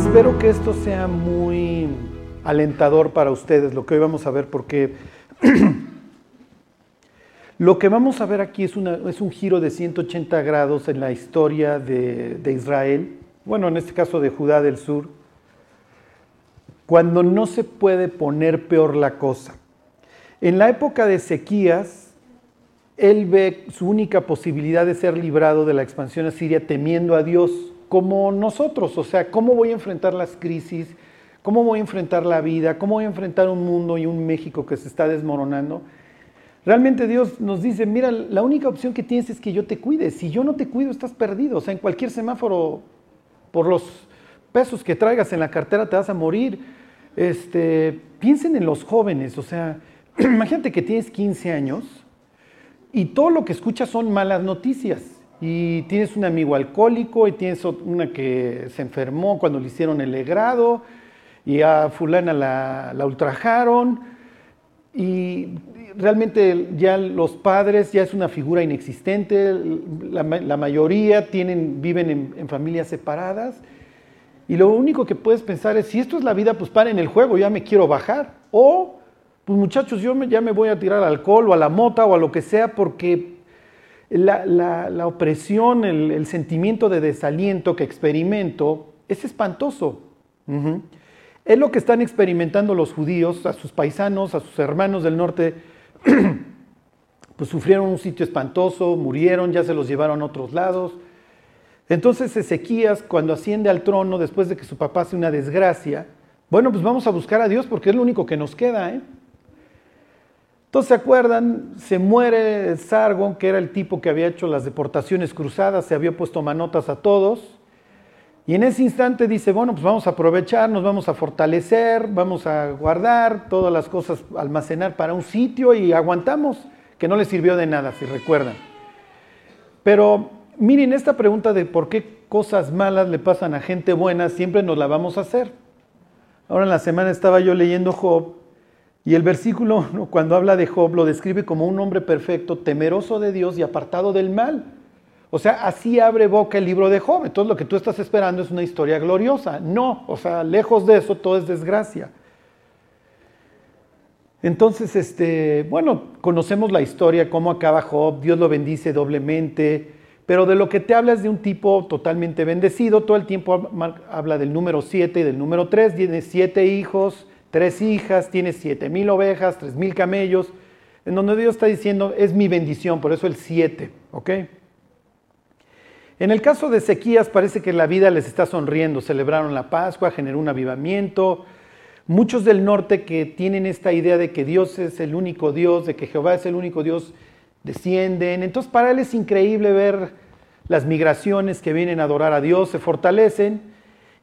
espero que esto sea muy alentador para ustedes, lo que hoy vamos a ver, porque lo que vamos a ver aquí es, un giro de 180 grados en la historia de, de Israel, bueno, en este caso de Judá del Sur, cuando no se puede poner peor la cosa. En la época de sequías, él ve su única posibilidad de ser librado de la expansión asiria temiendo a Dios, como nosotros. O sea, ¿cómo voy a enfrentar las crisis? ¿Cómo voy a enfrentar la vida? ¿Cómo voy a enfrentar un mundo y un México que se está desmoronando? Realmente Dios nos dice, mira, la única opción que tienes es que yo te cuide. Si yo no te cuido, estás perdido. O sea, en cualquier semáforo, por los pesos que traigas en la cartera, te vas a morir. Este, piensen en los jóvenes. O sea, imagínate que tienes 15 años y todo lo que escuchas son malas noticias. Y tienes un amigo alcohólico y tienes una que se enfermó cuando le hicieron el legrado y a fulana la, ultrajaron. Y realmente ya los padres ya es una figura inexistente, la, mayoría tienen, viven en, familias separadas. Y lo único que puedes pensar es, si esto es la vida, pues paren el juego, ya me quiero bajar. O, pues muchachos, yo ya me voy a tirar al alcohol o a la mota o a lo que sea porque la, la, opresión, el, sentimiento de desaliento que experimento es espantoso. Es lo que están experimentando los judíos, a sus paisanos, a sus hermanos del norte, pues sufrieron un sitio espantoso, murieron, ya se los llevaron a otros lados. Entonces Ezequías, cuando asciende al trono, después de que su papá hace una desgracia, bueno, pues vamos a buscar a Dios porque es lo único que nos queda. ¿eh? Entonces, ¿se acuerdan? Se muere Sargon, que era el tipo que había hecho las deportaciones cruzadas, se había puesto manotas a todos. Y en ese instante dice, bueno, pues vamos a aprovechar, nos vamos a fortalecer, vamos a guardar todas las cosas, almacenar para un sitio y aguantamos, que no le sirvió de nada, si recuerdan. Pero miren, esta pregunta de por qué cosas malas le pasan a gente buena, siempre nos la vamos a hacer. Ahora en la semana estaba yo leyendo Job y el versículo, cuando habla de Job, lo describe como un hombre perfecto, temeroso de Dios y apartado del mal. O sea, así abre boca el libro de Job. Entonces lo que tú estás esperando es una historia gloriosa. No, o sea, lejos de eso todo es desgracia. Entonces, este, bueno, conocemos la historia, cómo acaba Job, Dios lo bendice doblemente, pero de lo que te habla es de un tipo totalmente bendecido, todo el tiempo habla del número 7 y del número 3, tiene siete hijos, tres hijas, tiene siete mil ovejas, tres mil camellos, en donde Dios está diciendo, es mi bendición, por eso el 7, ¿ok? En el caso de Ezequías parece que la vida les está sonriendo, celebraron la Pascua, generó un avivamiento. Muchos del norte que tienen esta idea de que Dios es el único Dios, de que Jehová es el único Dios, descienden. Entonces para él es increíble ver las migraciones que vienen a adorar a Dios, se fortalecen.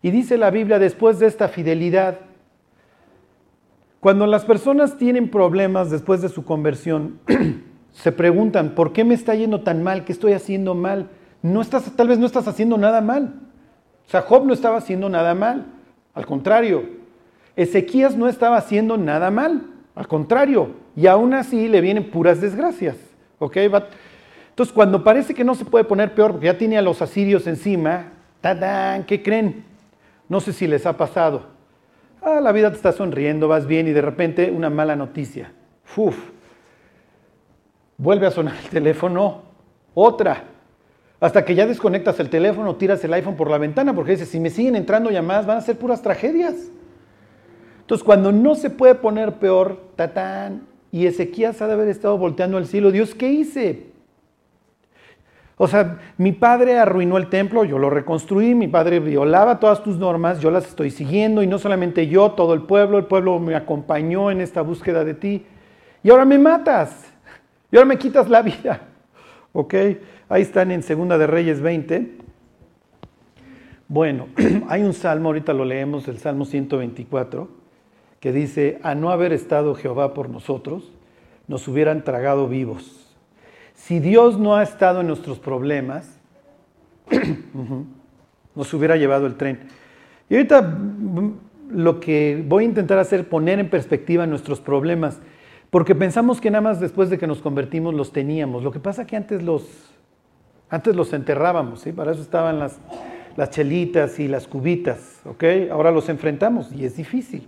Y dice la Biblia, después de esta fidelidad, cuando las personas tienen problemas después de su conversión, se preguntan, ¿por qué me está yendo tan mal? ¿Qué estoy haciendo mal? no tal vez no estás haciendo nada mal. O sea, Job no estaba haciendo nada mal. Al contrario, Ezequías no estaba haciendo nada mal. Al contrario, y aún así le vienen puras desgracias. ¿Ok? Entonces, cuando parece que no se puede poner peor porque ya tiene a los asirios encima. ¿Qué creen? No sé si les ha pasado. Ah, la vida te está sonriendo, vas bien y de repente una mala noticia. ¡Uf! Vuelve a sonar el teléfono. Otra. Hasta que ya desconectas el teléfono, tiras el iPhone por la ventana, porque dices, si me siguen entrando llamadas, van a ser puras tragedias. Entonces, cuando no se puede poner peor, tatán, y Ezequías ha de haber estado volteando al cielo, Dios, ¿qué hice? O sea, mi padre arruinó el templo, yo lo reconstruí, mi padre violaba todas tus normas, yo las estoy siguiendo, y no solamente yo, todo el pueblo, el pueblo me acompañó en esta búsqueda de ti, y ahora me matas, y ahora me quitas la vida, ¿ok? Ahí están en Segunda de Reyes 20. Bueno, hay un salmo, ahorita lo leemos, el Salmo 124, que dice, a no haber estado Jehová por nosotros, nos hubieran tragado vivos. Si Dios no ha estado en nuestros problemas, nos hubiera llevado el tren. Y ahorita mm, lo que voy a intentar hacer es poner en perspectiva nuestros problemas, porque pensamos que nada más después de que nos convertimos los teníamos. Lo que pasa es que antes los, antes los enterrábamos, ¿sí? Para eso estaban las, las chelitas y las cubitas, ¿ok? Ahora los enfrentamos y es difícil.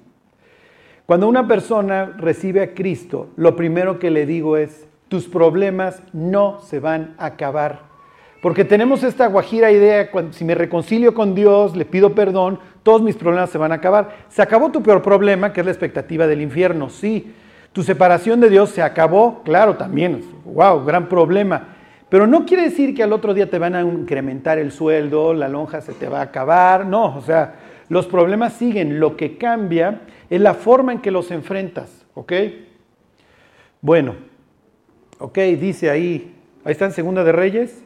Cuando una persona recibe a Cristo, lo primero que le digo es, tus problemas no se van a acabar. Porque tenemos esta guajira idea, si me reconcilio con Dios, le pido perdón, todos mis problemas se van a acabar. Se acabó tu peor problema, que es la expectativa del infierno, sí. Tu separación de Dios se acabó, claro, también, wow, gran problema. Pero no quiere decir que al otro día te van a incrementar el sueldo, la lonja se te va a acabar, no, o sea, los problemas siguen, lo que cambia es la forma en que los enfrentas, ¿ok? Bueno, ok, dice ahí, ahí está en Segunda de Reyes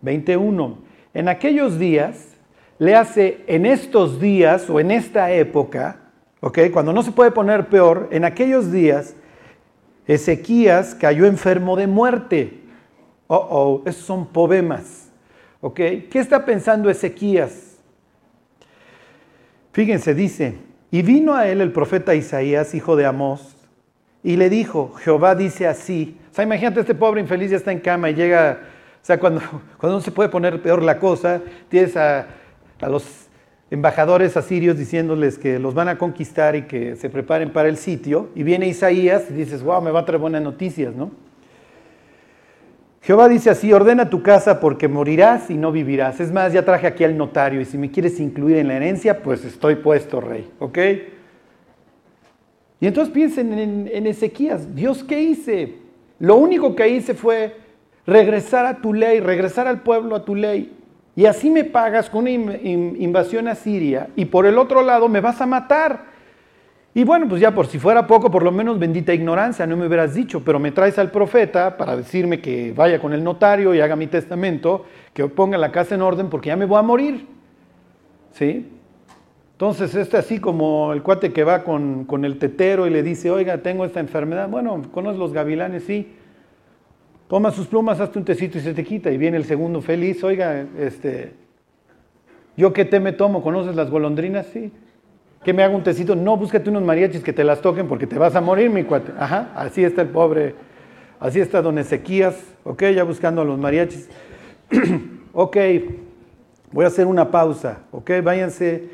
21. En aquellos días, le hace en estos días o en esta época, ok, cuando no se puede poner peor, en aquellos días, Ezequías cayó enfermo de muerte. Oh, oh, esos son poemas. ¿Ok? ¿Qué está pensando Ezequías? Fíjense, dice, y vino a él el profeta Isaías, hijo de Amós, y le dijo, Jehová dice así. O sea, imagínate, este pobre infeliz ya está en cama y llega, o sea, cuando, cuando no se puede poner peor la cosa, tienes a, a los embajadores asirios diciéndoles que los van a conquistar y que se preparen para el sitio, y viene Isaías y dices, wow, me va a traer buenas noticias, ¿no? Jehová dice así, ordena tu casa porque morirás y no vivirás. Es más, ya traje aquí al notario y si me quieres incluir en la herencia, pues estoy puesto, rey. ¿Ok? Y entonces piensen en, Ezequías, Dios, ¿qué hice? Lo único que hice fue regresar a tu ley, regresar al pueblo a tu ley. Y así me pagas con una invasión a Siria y por el otro lado me vas a matar. Y bueno, pues ya por si fuera poco, por lo menos bendita ignorancia, no me hubieras dicho, pero me traes al profeta para decirme que vaya con el notario y haga mi testamento, que ponga la casa en orden porque ya me voy a morir. ¿Sí? Entonces, este así como el cuate que va con, con el tetero y le dice, oiga, tengo esta enfermedad. Bueno, ¿conoces los gavilanes? Sí. Toma sus plumas, hazte un tecito y se te quita. Y viene el segundo feliz, oiga, este, ¿yo qué té me tomo? ¿Conoces las golondrinas? Sí que me haga un tecito. No, búscate unos mariachis que te las toquen porque te vas a morir, mi cuate. Ajá, así está el pobre, así está don Ezequías, ok, ya buscando a los mariachis. ok, voy a hacer una pausa, ok, váyanse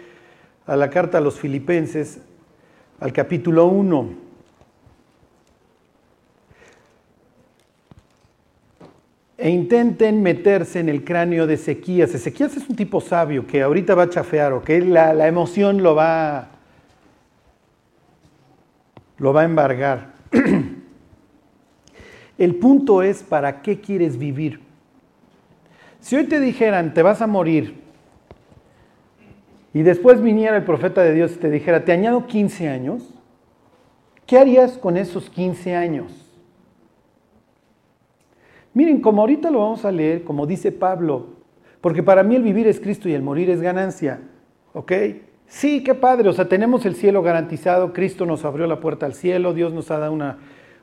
a la carta a los filipenses, al capítulo 1. e intenten meterse en el cráneo de Ezequías. Ezequías es un tipo sabio que ahorita va a chafear, ¿ok? La, la emoción lo va, lo va a embargar. El punto es para qué quieres vivir. Si hoy te dijeran, te vas a morir, y después viniera el profeta de Dios y te dijera, te añado 15 años, ¿qué harías con esos 15 años? Miren, como ahorita lo vamos a leer, como dice Pablo, porque para mí el vivir es Cristo y el morir es ganancia. ¿Ok? Sí, qué padre, o sea, tenemos el cielo garantizado, Cristo nos abrió la puerta al cielo, Dios nos ha dado una,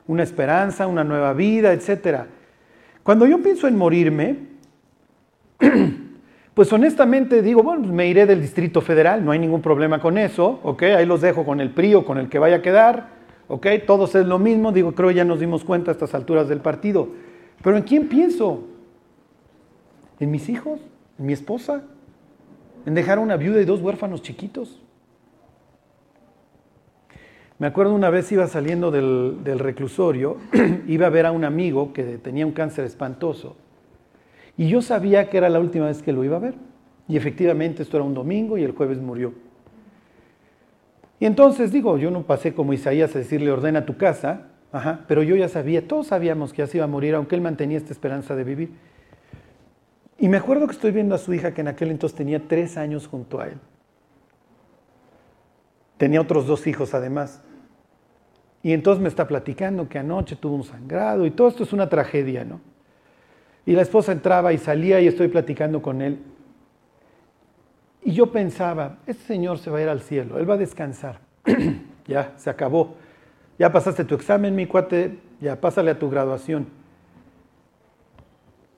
una esperanza, una nueva vida, etc. Cuando yo pienso en morirme, pues honestamente digo, bueno, pues me iré del Distrito Federal, no hay ningún problema con eso, ¿ok? Ahí los dejo con el PRI o con el que vaya a quedar, ¿ok? Todos es lo mismo, digo, creo ya nos dimos cuenta a estas alturas del partido. Pero ¿en quién pienso? ¿En mis hijos? ¿En mi esposa? ¿En dejar una viuda y dos huérfanos chiquitos? Me acuerdo una vez iba saliendo del, del, reclusorio, iba a ver a un amigo que tenía un cáncer espantoso y yo sabía que era la última vez que lo iba a ver. Y efectivamente esto era un domingo y el jueves murió. Y entonces digo, yo no pasé como Isaías a decirle ordena tu casa, Ajá, pero yo ya sabía, todos sabíamos que así iba a morir, aunque él mantenía esta esperanza de vivir. Y me acuerdo que estoy viendo a su hija que en aquel entonces tenía tres años junto a él. Tenía otros dos hijos además. Y entonces me está platicando que anoche tuvo un sangrado y todo esto es una tragedia, ¿no? Y la esposa entraba y salía y estoy platicando con él. Y yo pensaba, este señor se va a ir al cielo, él va a descansar. ya, se acabó. Ya pasaste tu examen, mi cuate, ya pásale a tu graduación.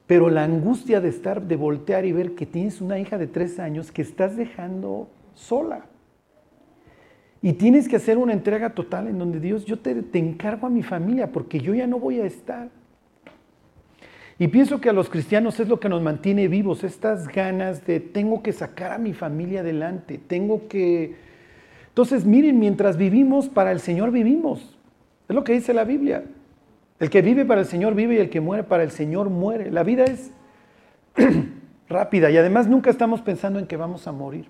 Pero la angustia de estar, de voltear y ver que tienes una hija de tres años que estás dejando sola. Y tienes que hacer una entrega total en donde Dios, yo te, te encargo a mi familia porque yo ya no voy a estar. Y pienso que a los cristianos es lo que nos mantiene vivos, estas ganas de tengo que sacar a mi familia adelante, tengo que... Entonces, miren, mientras vivimos, para el Señor vivimos. Es lo que dice la Biblia. El que vive para el Señor vive y el que muere para el Señor muere. La vida es rápida y además nunca estamos pensando en que vamos a morir.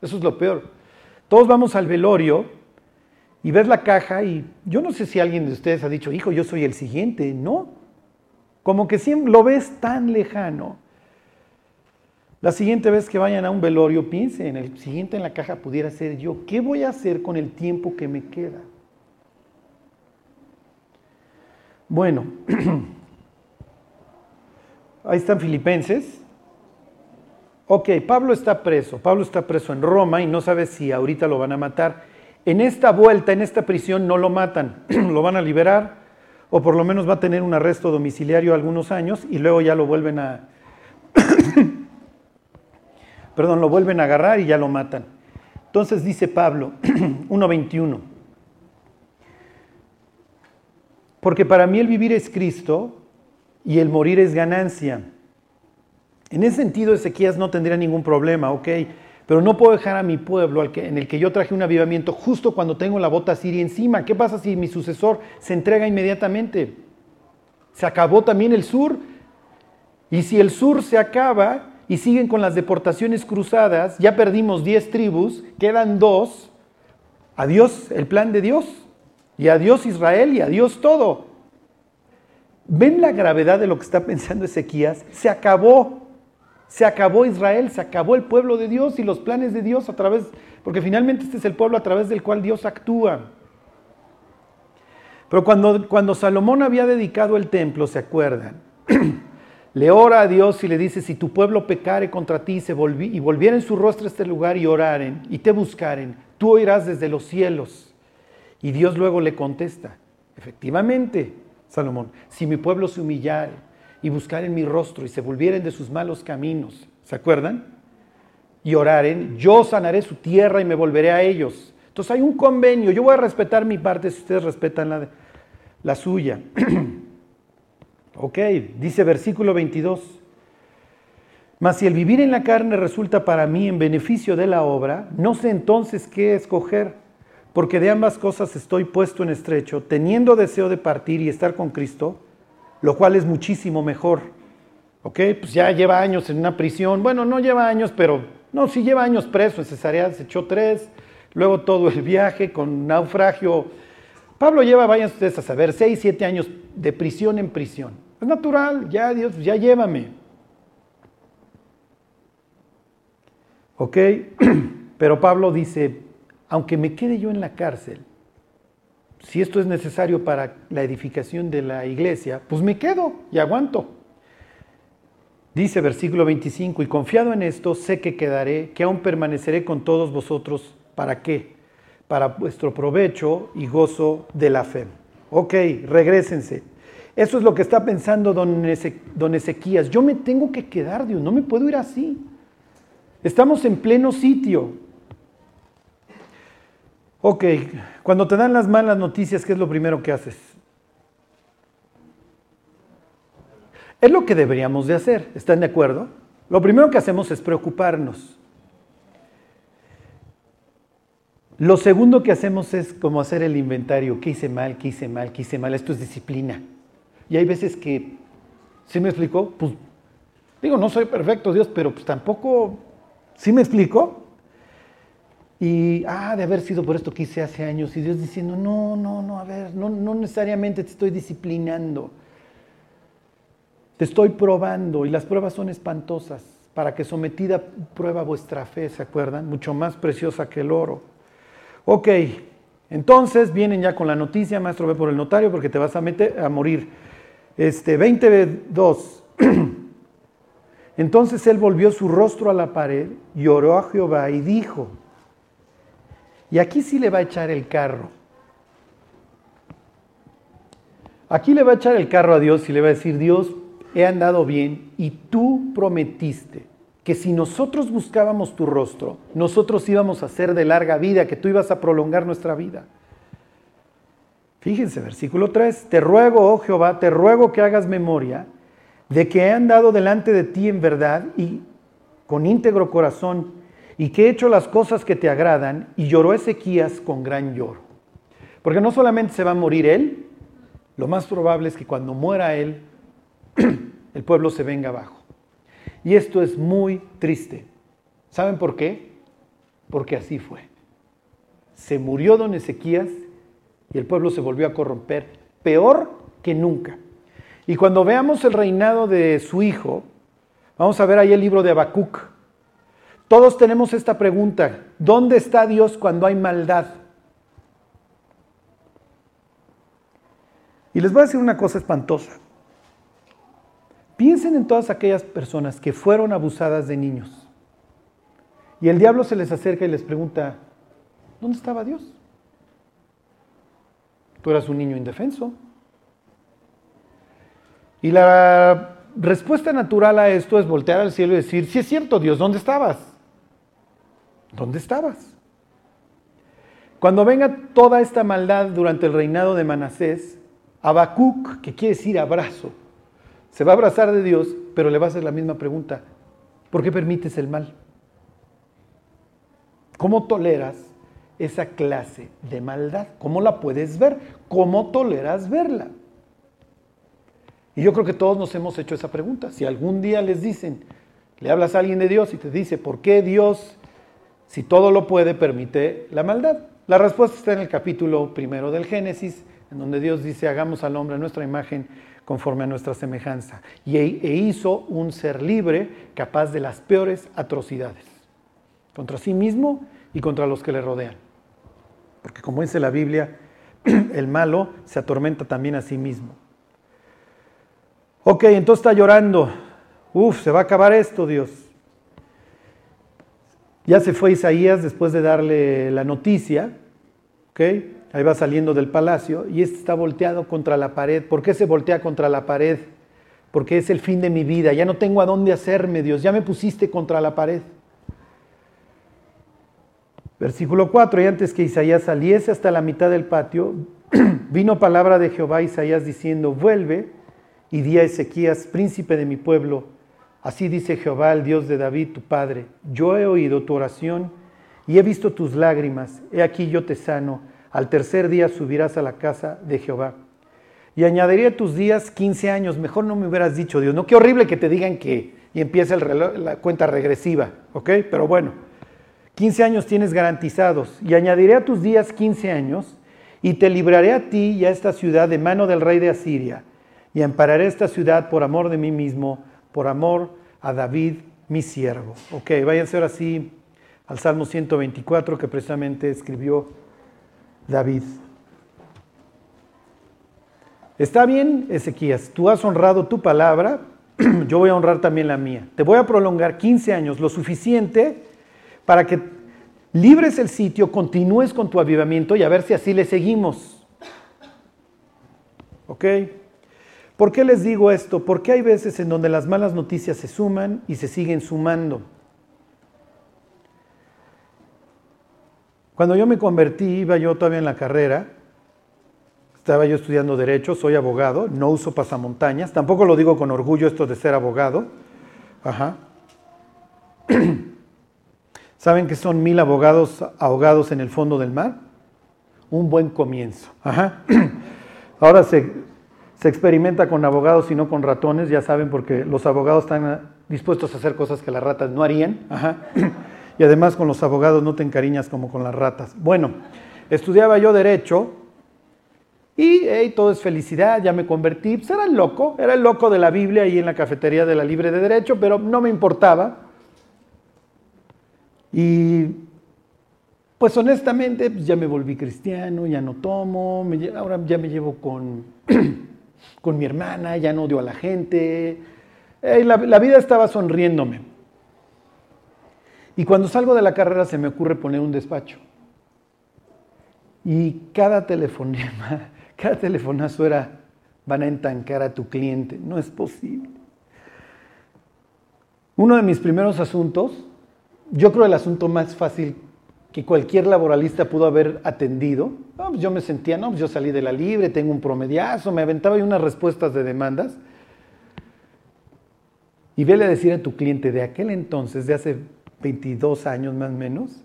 Eso es lo peor. Todos vamos al velorio y ves la caja y yo no sé si alguien de ustedes ha dicho, hijo, yo soy el siguiente. No. Como que siempre lo ves tan lejano. La siguiente vez que vayan a un velorio, piensen, el siguiente en la caja pudiera ser yo. ¿Qué voy a hacer con el tiempo que me queda? Bueno, ahí están Filipenses. Ok, Pablo está preso. Pablo está preso en Roma y no sabe si ahorita lo van a matar. En esta vuelta, en esta prisión, no lo matan. lo van a liberar o por lo menos va a tener un arresto domiciliario algunos años y luego ya lo vuelven a... Perdón, lo vuelven a agarrar y ya lo matan. Entonces dice Pablo, 1.21, porque para mí el vivir es Cristo y el morir es ganancia. En ese sentido, Ezequías no tendría ningún problema, ¿ok? Pero no puedo dejar a mi pueblo en el que yo traje un avivamiento justo cuando tengo la bota siria encima. ¿Qué pasa si mi sucesor se entrega inmediatamente? Se acabó también el sur. Y si el sur se acaba y siguen con las deportaciones cruzadas, ya perdimos 10 tribus, quedan dos. Adiós el plan de Dios. Y adiós Israel y adiós todo. ¿Ven la gravedad de lo que está pensando Ezequías? Se acabó. Se acabó Israel, se acabó el pueblo de Dios y los planes de Dios a través, porque finalmente este es el pueblo a través del cual Dios actúa. Pero cuando, cuando Salomón había dedicado el templo, ¿se acuerdan? le ora a Dios y le dice, si tu pueblo pecare contra ti y volvieren su rostro a este lugar y oraren y te buscaren, tú oirás desde los cielos. Y Dios luego le contesta, efectivamente, Salomón, si mi pueblo se humillare y buscar en mi rostro y se volvieren de sus malos caminos. ¿Se acuerdan? Y oraren, yo sanaré su tierra y me volveré a ellos. Entonces hay un convenio, yo voy a respetar mi parte si ustedes respetan la, la suya. ok, dice versículo 22. Mas si el vivir en la carne resulta para mí en beneficio de la obra, no sé entonces qué escoger, porque de ambas cosas estoy puesto en estrecho, teniendo deseo de partir y estar con Cristo, lo cual es muchísimo mejor. ¿Ok? Pues ya lleva años en una prisión. Bueno, no lleva años, pero no, sí lleva años preso en Cesarea, se echó tres. Luego todo el viaje con naufragio. Pablo lleva, vayan ustedes a saber, seis, siete años de prisión en prisión. Es natural, ya Dios, ya llévame. ¿Ok? Pero Pablo dice, aunque me quede yo en la cárcel, si esto es necesario para la edificación de la iglesia, pues me quedo y aguanto. Dice versículo 25, y confiado en esto, sé que quedaré, que aún permaneceré con todos vosotros. ¿Para qué? Para vuestro provecho y gozo de la fe. Ok, regresense. Eso es lo que está pensando don, Ezequías. Yo me tengo que quedar, Dios, no me puedo ir así. Estamos en pleno sitio. Ok, cuando te dan las malas noticias, ¿qué es lo primero que haces? Es lo que deberíamos de hacer, ¿están de acuerdo? Lo primero que hacemos es preocuparnos. Lo segundo que hacemos es como hacer el inventario, ¿qué hice mal, qué hice mal, qué hice mal? Esto es disciplina. Y hay veces que, ¿sí me explicó? Pues digo, no soy perfecto, Dios, pero pues tampoco, ¿sí me explico? Y, ah, de haber sido por esto que hice hace años. Y Dios diciendo, no, no, no, a ver, no, no necesariamente te estoy disciplinando. Te estoy probando y las pruebas son espantosas para que sometida prueba vuestra fe, ¿se acuerdan? Mucho más preciosa que el oro. Ok, entonces vienen ya con la noticia, maestro, ve por el notario porque te vas a, meter, a morir. Este, 22. Entonces él volvió su rostro a la pared y oró a Jehová y dijo, y aquí sí le va a echar el carro. Aquí le va a echar el carro a Dios y le va a decir, Dios, he andado bien y tú prometiste que si nosotros buscábamos tu rostro, nosotros íbamos a ser de larga vida, que tú ibas a prolongar nuestra vida. Fíjense, versículo 3, te ruego, oh Jehová, te ruego que hagas memoria de que he andado delante de ti en verdad y con íntegro corazón, y que he hecho las cosas que te agradan, y lloró Ezequías con gran lloro. Porque no solamente se va a morir él, lo más probable es que cuando muera él, el pueblo se venga abajo. Y esto es muy triste. ¿Saben por qué? Porque así fue. Se murió don Ezequías y el pueblo se volvió a corromper peor que nunca. Y cuando veamos el reinado de su hijo, vamos a ver ahí el libro de Habacuc. Todos tenemos esta pregunta, ¿dónde está Dios cuando hay maldad? Y les voy a decir una cosa espantosa. Piensen en todas aquellas personas que fueron abusadas de niños. Y el diablo se les acerca y les pregunta, ¿dónde estaba Dios? Tú eras un niño indefenso. Y la respuesta natural a esto es voltear al cielo y decir, si es cierto, Dios, ¿dónde estabas? ¿Dónde estabas? Cuando venga toda esta maldad durante el reinado de Manasés, Habacuc, que quiere decir abrazo, se va a abrazar de Dios, pero le va a hacer la misma pregunta. ¿Por qué permites el mal? ¿Cómo toleras esa clase de maldad? ¿Cómo la puedes ver? ¿Cómo toleras verla? Y yo creo que todos nos hemos hecho esa pregunta. Si algún día les dicen, le hablas a alguien de Dios y te dice, ¿por qué Dios, si todo lo puede, permite la maldad? La respuesta está en el capítulo primero del Génesis, en donde Dios dice, hagamos al hombre nuestra imagen conforme a nuestra semejanza. Y e, e hizo un ser libre, capaz de las peores atrocidades, contra sí mismo y contra los que le rodean. Porque como dice la Biblia, el malo se atormenta también a sí mismo. Ok, entonces está llorando. Uf, se va a acabar esto, Dios. Ya se fue Isaías después de darle la noticia. Ok, ahí va saliendo del palacio y este está volteado contra la pared. ¿Por qué se voltea contra la pared? Porque es el fin de mi vida. Ya no tengo a dónde hacerme, Dios. Ya me pusiste contra la pared. Versículo 4, y antes que Isaías saliese hasta la mitad del patio, vino palabra de Jehová a Isaías diciendo, vuelve y di a Ezequías, príncipe de mi pueblo, así dice Jehová, el Dios de David, tu padre, yo he oído tu oración y he visto tus lágrimas, he aquí yo te sano, al tercer día subirás a la casa de Jehová. Y añadiré tus días 15 años, mejor no me hubieras dicho Dios, no, qué horrible que te digan que, y empieza la cuenta regresiva, ¿ok? Pero bueno, 15 años tienes garantizados, y añadiré a tus días 15 años, y te libraré a ti y a esta ciudad de mano del rey de Asiria. Y ampararé esta ciudad por amor de mí mismo, por amor a David, mi siervo. Ok, váyanse ahora sí al Salmo 124 que precisamente escribió David. Está bien, Ezequías, tú has honrado tu palabra, yo voy a honrar también la mía. Te voy a prolongar 15 años, lo suficiente para que libres el sitio, continúes con tu avivamiento y a ver si así le seguimos. ¿Ok? ¿Por qué les digo esto? Porque hay veces en donde las malas noticias se suman y se siguen sumando. Cuando yo me convertí, iba yo todavía en la carrera, estaba yo estudiando derecho, soy abogado, no uso pasamontañas, tampoco lo digo con orgullo esto de ser abogado. Ajá. ¿Saben que son mil abogados ahogados en el fondo del mar? Un buen comienzo. Ajá. Ahora se, se experimenta con abogados y no con ratones, ya saben, porque los abogados están dispuestos a hacer cosas que las ratas no harían. Y además con los abogados no te encariñas como con las ratas. Bueno, estudiaba yo derecho y todo es felicidad, ya me convertí. Pues era el loco, era el loco de la Biblia ahí en la cafetería de la Libre de Derecho, pero no me importaba. Y pues honestamente pues ya me volví cristiano, ya no tomo, ahora ya me llevo con con mi hermana, ya no odio a la gente. La, la vida estaba sonriéndome. Y cuando salgo de la carrera se me ocurre poner un despacho. Y cada telefonema, cada telefonazo era, van a entancar a tu cliente. No es posible. Uno de mis primeros asuntos, yo creo el asunto más fácil que cualquier laboralista pudo haber atendido. Pues yo me sentía, no, pues yo salí de la libre, tengo un promediazo, me aventaba y unas respuestas de demandas. y vele a decir a tu cliente de aquel entonces, de hace 22 años más o menos,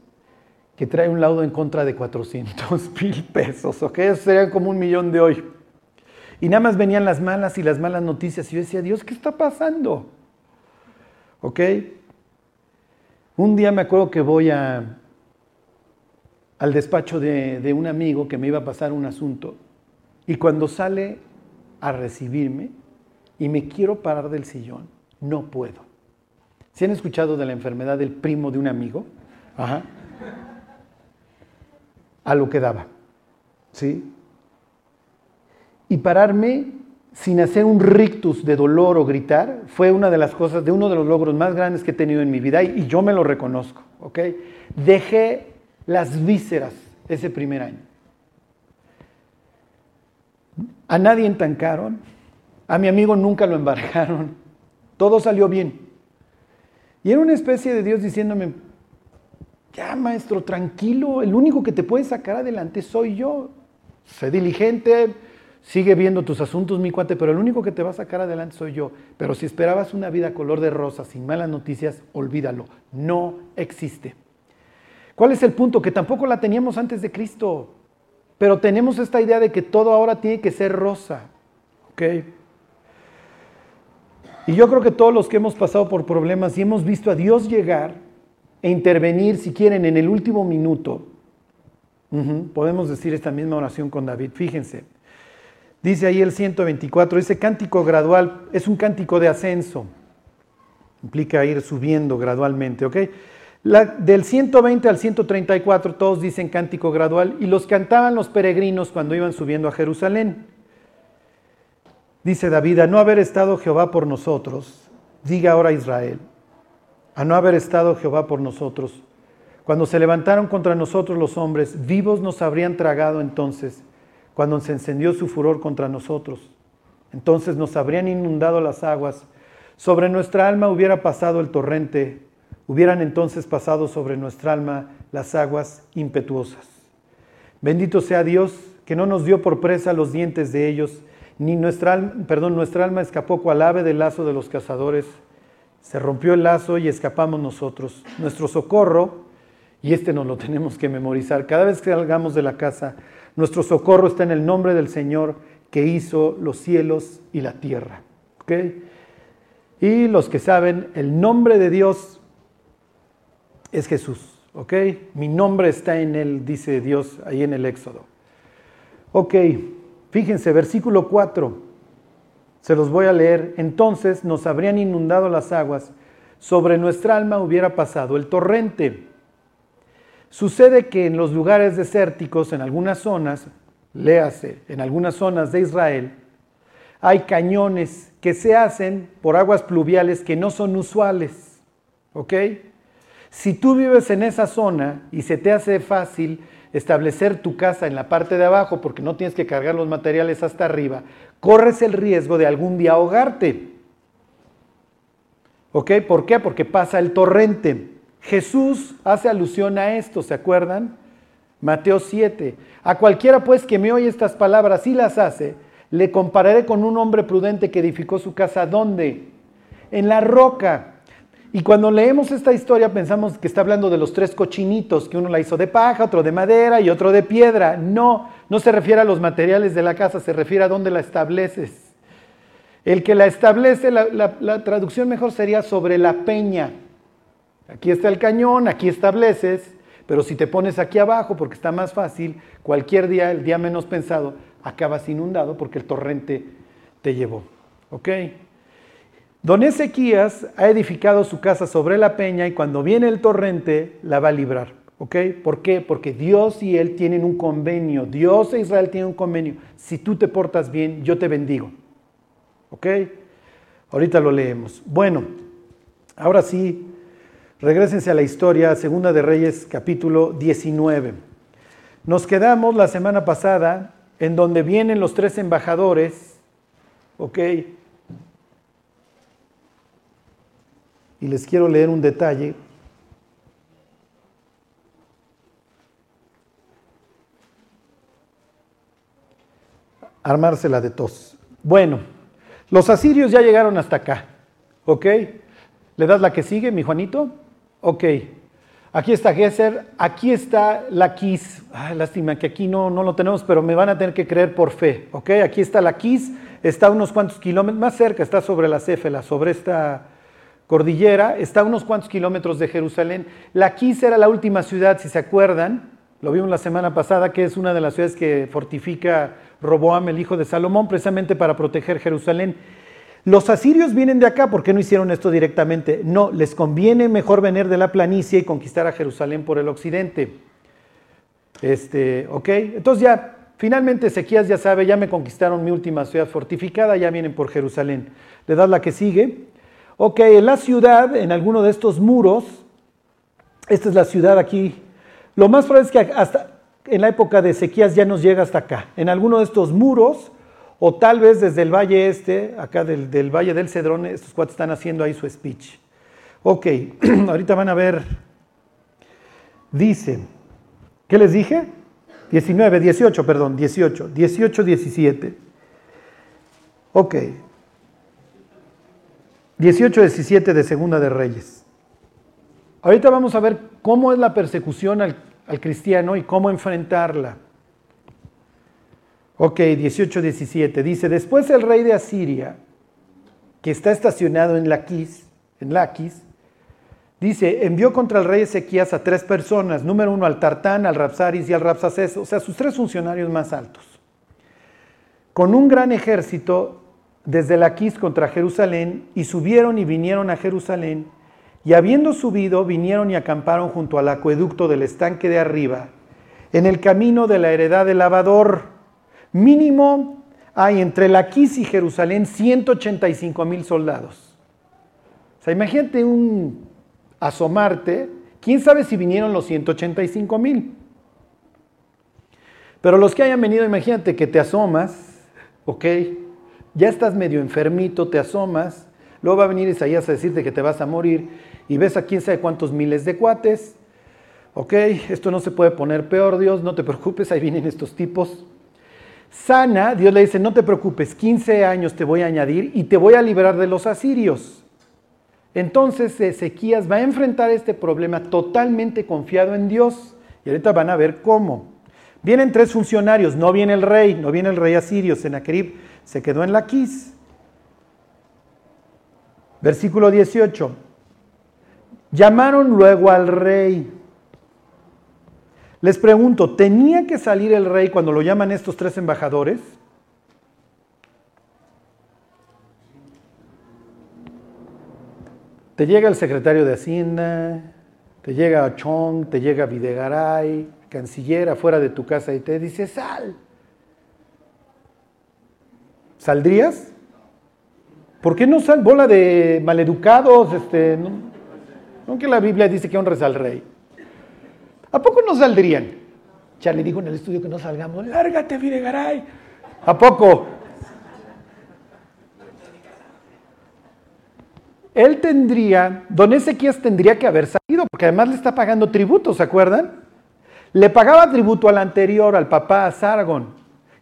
que trae un laudo en contra de 400 mil pesos, ¿ok? Eso sería como un millón de hoy. Y nada más venían las malas y las malas noticias. Y yo decía, Dios, ¿qué está pasando? ¿Ok? Un día me acuerdo que voy a, al despacho de, un amigo que me iba a pasar un asunto. Y cuando sale a recibirme y me quiero parar del sillón, no puedo. ¿Se han escuchado de la enfermedad del primo de un amigo? Ajá. A lo que daba. ¿Sí? Y pararme sin hacer un rictus de dolor o gritar fue una de las cosas, de uno de los logros más grandes que he tenido en mi vida y, yo me lo reconozco. ¿ok? Dejé las vísceras ese primer año. A nadie entancaron, a mi amigo nunca lo embarcaron, todo salió bien. Y era una especie de Dios diciéndome, ya maestro, tranquilo, el único que te puede sacar adelante soy yo. Sé diligente, sigue viendo tus asuntos, mi cuate, pero el único que te va a sacar adelante soy yo. Pero si esperabas una vida color de rosa, sin malas noticias, olvídalo, no existe. ¿Cuál es el punto? Que tampoco la teníamos antes de Cristo, pero tenemos esta idea de que todo ahora tiene que ser rosa. ¿Ok? Y yo creo que todos los que hemos pasado por problemas y hemos visto a Dios llegar e intervenir, si quieren, en el último minuto, podemos decir esta misma oración con David. Fíjense, dice ahí el 124, ese cántico gradual es un cántico de ascenso, implica ir subiendo gradualmente, ¿ok? Del 120 al 134 todos dicen cántico gradual y los cantaban los peregrinos cuando iban subiendo a Jerusalén. Dice David, a no haber estado Jehová por nosotros, diga ahora Israel, a no haber estado Jehová por nosotros, cuando se levantaron contra nosotros los hombres, vivos nos habrían tragado entonces, cuando se encendió su furor contra nosotros. Entonces nos habrían inundado las aguas, sobre nuestra alma hubiera pasado el torrente, hubieran entonces pasado sobre nuestra alma las aguas impetuosas. Bendito sea Dios, que no nos dio por presa los dientes de ellos, ni nuestra perdón, nuestra alma escapó cual ave del lazo de los cazadores. Se rompió el lazo y escapamos nosotros. Nuestro socorro, y este nos lo tenemos que memorizar, cada vez que salgamos de la casa, nuestro socorro está en el nombre del Señor que hizo los cielos y la tierra. Y los que saben, el nombre de Dios es Jesús. ¿ok? Mi nombre está en él, dice Dios ahí en el Éxodo. Ok. Fíjense, versículo 4, se los voy a leer. Entonces nos habrían inundado las aguas, sobre nuestra alma hubiera pasado el torrente. Sucede que en los lugares desérticos, en algunas zonas, léase, en algunas zonas de Israel, hay cañones que se hacen por aguas pluviales que no son usuales. ¿Ok? Si tú vives en esa zona y se te hace fácil establecer tu casa en la parte de abajo porque no tienes que cargar los materiales hasta arriba, corres el riesgo de algún día ahogarte. ¿Ok? ¿Por qué? Porque pasa el torrente. Jesús hace alusión a esto, ¿se acuerdan? Mateo 7. A cualquiera pues que me oye estas palabras y las hace, le compararé con un hombre prudente que edificó su casa. ¿Dónde? En la roca. Y cuando leemos esta historia pensamos que está hablando de los tres cochinitos, que uno la hizo de paja, otro de madera y otro de piedra. No, no se refiere a los materiales de la casa, se refiere a dónde la estableces. El que la establece, la, traducción mejor sería sobre la peña. Aquí está el cañón, aquí estableces, pero si te pones aquí abajo, porque está más fácil, cualquier día, el día menos pensado, acabas inundado porque el torrente te llevó. ¿Ok? Don Ezequías ha edificado su casa sobre la peña y cuando viene el torrente la va a librar. ¿Ok? ¿Por qué? Porque Dios y Él tienen un convenio. Dios e Israel tienen un convenio. Si tú te portas bien, yo te bendigo. ¿Ok? Ahorita lo leemos. Bueno, ahora sí, regresense a la historia, Segunda de Reyes, capítulo 19. Nos quedamos la semana pasada en donde vienen los tres embajadores, ¿ok? Y les quiero leer un detalle. Armársela de tos. Bueno, los asirios ya llegaron hasta acá. ¿Ok? ¿Le das la que sigue, mi Juanito? Ok. Aquí está Gesser, aquí está Laquis. lástima que aquí no, no lo tenemos, pero me van a tener que creer por fe. ¿Ok? Aquí está Laquis, está unos cuantos kilómetros, más cerca, está sobre la Céfela, sobre esta cordillera, está unos cuantos kilómetros de Jerusalén. Laquis era la última ciudad, si se acuerdan, lo vimos la semana pasada, que es una de las ciudades que fortifica Roboam, el hijo de Salomón, precisamente para proteger Jerusalén. Los asirios vienen de acá, ¿por qué no hicieron esto directamente? No, les conviene mejor venir de la planicie y conquistar a Jerusalén por el occidente. Este, ¿ok? Entonces ya, finalmente Ezequías ya sabe, ya me conquistaron mi última ciudad fortificada, ya vienen por Jerusalén. Le das la que sigue. Ok, en la ciudad, en alguno de estos muros, esta es la ciudad aquí lo más probable es que hasta en la época de sequías ya nos llega hasta acá, en alguno de estos muros, o tal vez desde el valle este, acá del, valle del Cedrón, estos cuatro están haciendo ahí su speech. Ok, ahorita van a ver, dice, ¿qué les dije? 19, 18, perdón, 18, 18, 17. Ok. 18, 17 de Segunda de Reyes. Ahorita vamos a ver cómo es la persecución al, cristiano y cómo enfrentarla. Ok, 18-17. Dice, después el rey de Asiria, que está estacionado en Laquis, en Laquis, dice, envió contra el rey Ezequías a tres personas, número uno al Tartán, al Rapsaris y al Rapsaces, o sea, sus tres funcionarios más altos. Con un gran ejército desde Laquis contra Jerusalén, y subieron y vinieron a Jerusalén, y habiendo subido, vinieron y acamparon junto al acueducto del estanque de arriba, en el camino de la heredad del lavador. Mínimo hay entre Laquis y Jerusalén 185 mil soldados. O sea, imagínate un asomarte, quién sabe si vinieron los 185 mil. Pero los que hayan venido, imagínate que te asomas, ok, ya estás medio enfermito, te asomas, luego va a venir Isaías a decirte que te vas a morir y ves a quién sabe cuántos miles de cuates. Ok, esto no se puede poner peor, Dios, no te preocupes, ahí vienen estos tipos. Sana, Dios le dice, no te preocupes, 15 años te voy a añadir y te voy a liberar de los asirios. Entonces Ezequías va a enfrentar este problema totalmente confiado en Dios. Y ahorita van a ver cómo. Vienen tres funcionarios, no viene el rey, no viene el rey asirio, Senaquerib se quedó en la quis. Versículo 18. Llamaron luego al rey. Les pregunto, ¿tenía que salir el rey cuando lo llaman estos tres embajadores? Te llega el secretario de Hacienda, te llega Chong, te llega Videgaray, canciller afuera de tu casa y te dice, sal. ¿Saldrías? ¿Por qué no sal? Bola de maleducados, este, aunque la Biblia dice que honres al rey. ¿A poco no saldrían? Charlie dijo en el estudio que no salgamos. Lárgate, Videgaray. ¿A poco? Él tendría, don Ezequías tendría que haber salido, porque además le está pagando tributo, ¿se acuerdan? Le pagaba tributo al anterior, al papá, a Sargon.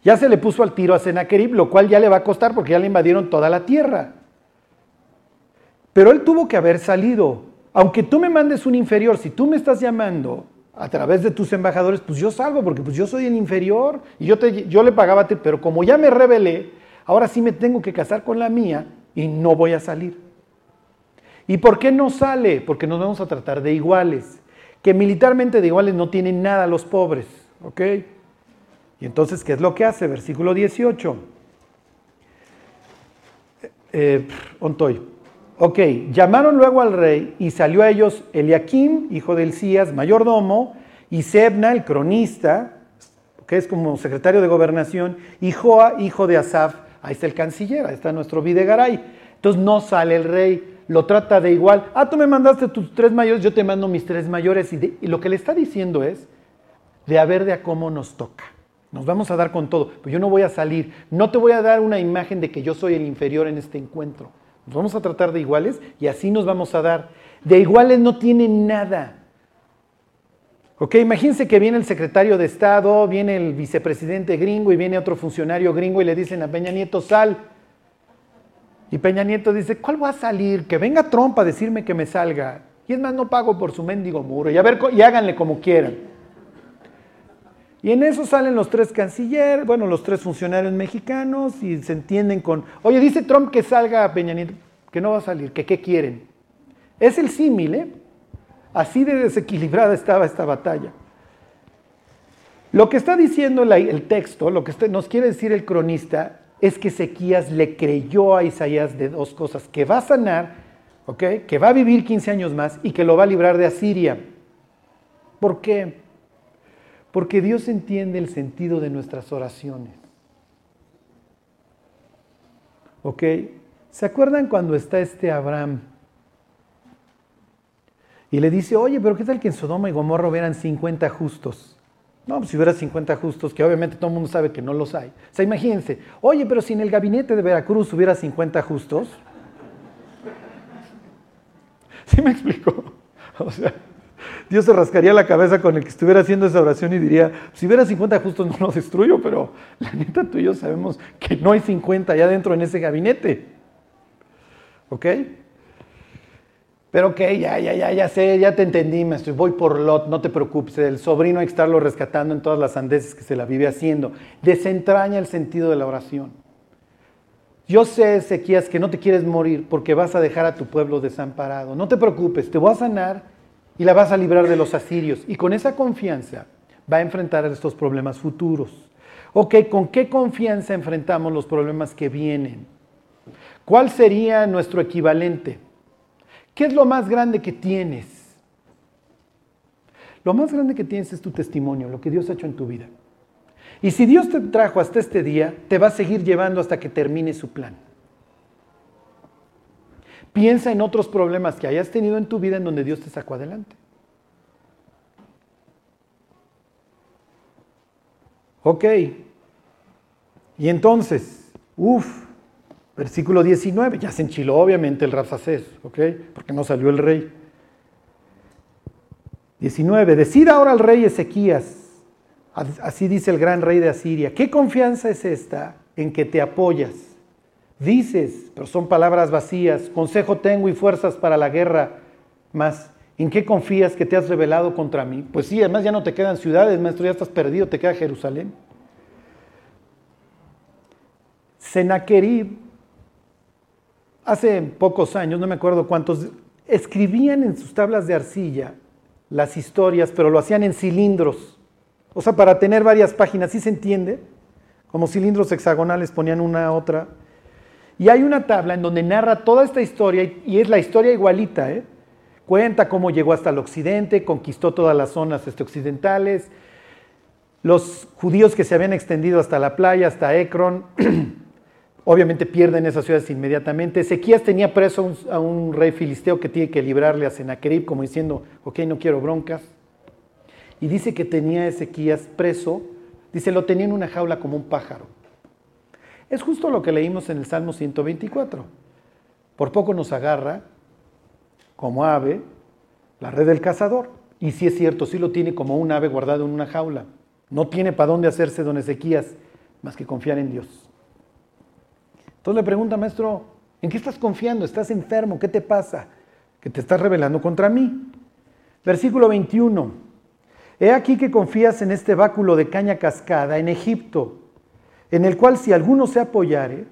Ya se le puso al tiro a Senaquerib, lo cual ya le va a costar porque ya le invadieron toda la tierra. Pero él tuvo que haber salido aunque tú me mandes un inferior, si tú me estás llamando a través de tus embajadores, pues yo salgo porque pues yo soy el inferior y yo, te, yo le pagaba a ti, pero como ya me rebelé, ahora sí me tengo que casar con la mía y no voy a salir. ¿Y por qué no sale? Porque nos vamos a tratar de iguales, que militarmente de iguales no tienen nada los pobres, ¿ok? Y entonces, ¿qué es lo que hace? Versículo 18. Eh, eh ontoy. Ok, llamaron luego al rey y salió a ellos Eliakim, hijo de Elías, mayordomo, y Sebna, el cronista, que es como secretario de gobernación, y Joa, hijo de Asaf, ahí está el canciller, ahí está nuestro Videgaray. Entonces no sale el rey, lo trata de igual. Ah, tú me mandaste tus tres mayores, yo te mando mis tres mayores. Y, y lo que le está diciendo es, de a ver de a cómo nos toca. Nos vamos a dar con todo, pero yo no voy a salir, no te voy a dar una imagen de que yo soy el inferior en este encuentro. Nos vamos a tratar de iguales y así nos vamos a dar. De iguales no tienen nada. Ok, imagínense que viene el secretario de Estado, viene el vicepresidente gringo y viene otro funcionario gringo y le dicen a Peña Nieto, sal. Y Peña Nieto dice, ¿cuál va a salir? Que venga Trump a decirme que me salga. Y es más, no pago por su mendigo muro. Y a ver, y háganle como quieran. Y en eso salen los tres cancilleres, bueno, los tres funcionarios mexicanos y se entienden con, oye, dice Trump que salga Peña Nieto, que no va a salir, que qué quieren. Es el símil, ¿eh? Así de desequilibrada estaba esta batalla. Lo que está diciendo el texto, lo que nos quiere decir el cronista, es que Ezequías le creyó a Isaías de dos cosas, que va a sanar, que va a vivir 15 años más y que lo va a librar de Asiria. ¿Por qué? Porque Dios entiende el sentido de nuestras oraciones. ¿Ok? ¿Se acuerdan cuando está este Abraham? Y le dice, oye, pero ¿qué tal que en Sodoma y Gomorra hubieran 50 justos? No, pues si hubiera 50 justos, que obviamente todo el mundo sabe que no los hay. O sea, imagínense, oye, pero si en el gabinete de Veracruz hubiera 50 justos. ¿Sí me explico? O sea, Dios se rascaría la cabeza con el que estuviera haciendo esa oración y diría, si hubiera 50 justos no lo destruyo, pero la neta tú y yo sabemos que no hay 50 allá dentro en ese gabinete. ¿Ok? Pero ok, ya, ya, ya, ya sé, ya te entendí, maestro, voy por Lot, no te preocupes, el sobrino hay que estarlo rescatando en todas las andeses que se la vive haciendo. Desentraña el sentido de la oración. Yo sé, Ezequías, que no te quieres morir porque vas a dejar a tu pueblo desamparado. No te preocupes, te voy a sanar y la vas a librar de los asirios. Y con esa confianza va a enfrentar estos problemas futuros. Ok, ¿con qué confianza enfrentamos los problemas que vienen? ¿Cuál sería nuestro equivalente? ¿Qué es lo más grande que tienes? Lo más grande que tienes es tu testimonio, lo que Dios ha hecho en tu vida. Y si Dios te trajo hasta este día, te va a seguir llevando hasta que termine su plan. Piensa en otros problemas que hayas tenido en tu vida en donde Dios te sacó adelante. Ok. Y entonces, uff, Versículo 19, ya se enchiló obviamente el Rapsacés, ¿ok? Porque no salió el rey. 19, decida ahora al rey Ezequías, así dice el gran rey de Asiria, ¿qué confianza es esta en que te apoyas? Dices, pero son palabras vacías, consejo tengo y fuerzas para la guerra, más, ¿en qué confías que te has rebelado contra mí? Pues sí, además ya no te quedan ciudades, maestro, ya estás perdido, te queda Jerusalén. Senaquerib hace pocos años, no me acuerdo cuántos, escribían en sus tablas de arcilla las historias, pero lo hacían en cilindros. O sea, para tener varias páginas, ¿sí se entiende? Como cilindros hexagonales ponían una a otra. Y hay una tabla en donde narra toda esta historia y es la historia igualita. ¿eh? Cuenta cómo llegó hasta el occidente, conquistó todas las zonas este, occidentales, los judíos que se habían extendido hasta la playa, hasta Ekron, Obviamente pierden esas ciudades inmediatamente. Ezequías tenía preso a un, rey filisteo que tiene que librarle a Sennacherib, como diciendo, ok, no quiero broncas. Y dice que tenía Ezequías preso, dice, lo tenía en una jaula como un pájaro. Es justo lo que leímos en el Salmo 124. Por poco nos agarra, como ave, la red del cazador. Y si es cierto, sí lo tiene como un ave guardado en una jaula. No tiene para dónde hacerse don Ezequías más que confiar en Dios. Entonces le pregunta, maestro, ¿en qué estás confiando? ¿Estás enfermo? ¿Qué te pasa? Que te estás rebelando contra mí. Versículo 21. He aquí que confías en este báculo de caña cascada en Egipto, en el cual si alguno se apoyare,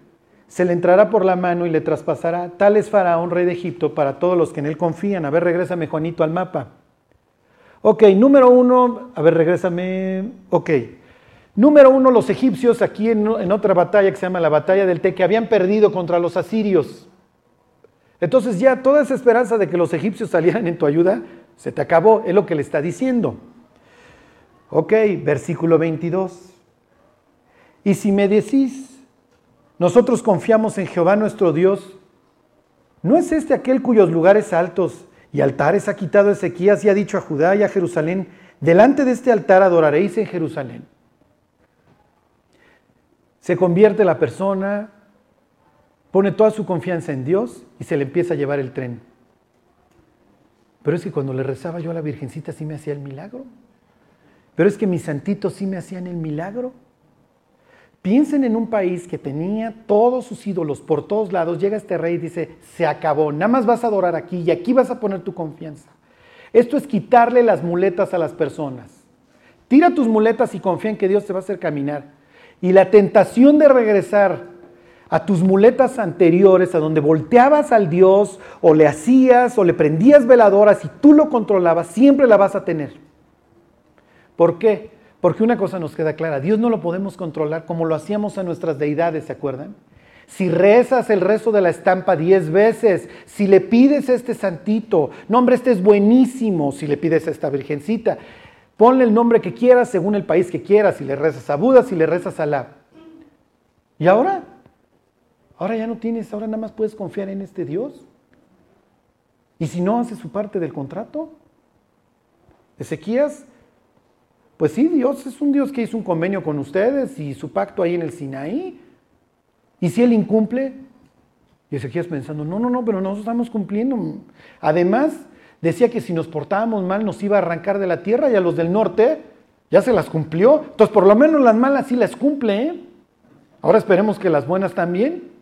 se le entrará por la mano y le traspasará. Tal es Faraón, rey de Egipto, para todos los que en él confían. A ver, regrésame, Juanito, al mapa. Ok, número uno, a ver, regrésame. Ok, Número uno, los egipcios aquí en, otra batalla que se llama la batalla del Te, que habían perdido contra los asirios. Entonces ya toda esa esperanza de que los egipcios salieran en tu ayuda se te acabó, es lo que le está diciendo. Ok, versículo 22. Y si me decís, nosotros confiamos en Jehová nuestro Dios, ¿no es este aquel cuyos lugares altos y altares ha quitado Ezequías y ha dicho a Judá y a Jerusalén, delante de este altar adoraréis en Jerusalén? Se convierte la persona, pone toda su confianza en Dios y se le empieza a llevar el tren. Pero es que cuando le rezaba yo a la Virgencita sí me hacía el milagro. Pero es que mis santitos sí me hacían el milagro. Piensen en un país que tenía todos sus ídolos por todos lados, llega este rey y dice, se acabó, nada más vas a adorar aquí y aquí vas a poner tu confianza. Esto es quitarle las muletas a las personas. Tira tus muletas y confía en que Dios te va a hacer caminar. Y la tentación de regresar a tus muletas anteriores, a donde volteabas al Dios o le hacías o le prendías veladoras y tú lo controlabas, siempre la vas a tener. ¿Por qué? Porque una cosa nos queda clara, Dios no lo podemos controlar como lo hacíamos a nuestras deidades, ¿se acuerdan? Si rezas el rezo de la estampa diez veces, si le pides a este santito, no hombre, este es buenísimo, si le pides a esta virgencita, ponle el nombre que quieras según el país que quieras, si le rezas a Buda, si le rezas a la... ¿Y ahora? Ahora ya no tienes, ahora nada más puedes confiar en este Dios. Y si no hace su parte del contrato, Ezequías pues sí, Dios es un Dios que hizo un convenio con ustedes y su pacto ahí en el Sinaí. Y si Él incumple, y Ezequías pensando, no, no, no, pero nosotros estamos cumpliendo. Además, decía que si nos portábamos mal nos iba a arrancar de la tierra y a los del norte ya se las cumplió. Entonces, por lo menos las malas sí las cumple. ¿eh? Ahora esperemos que las buenas también.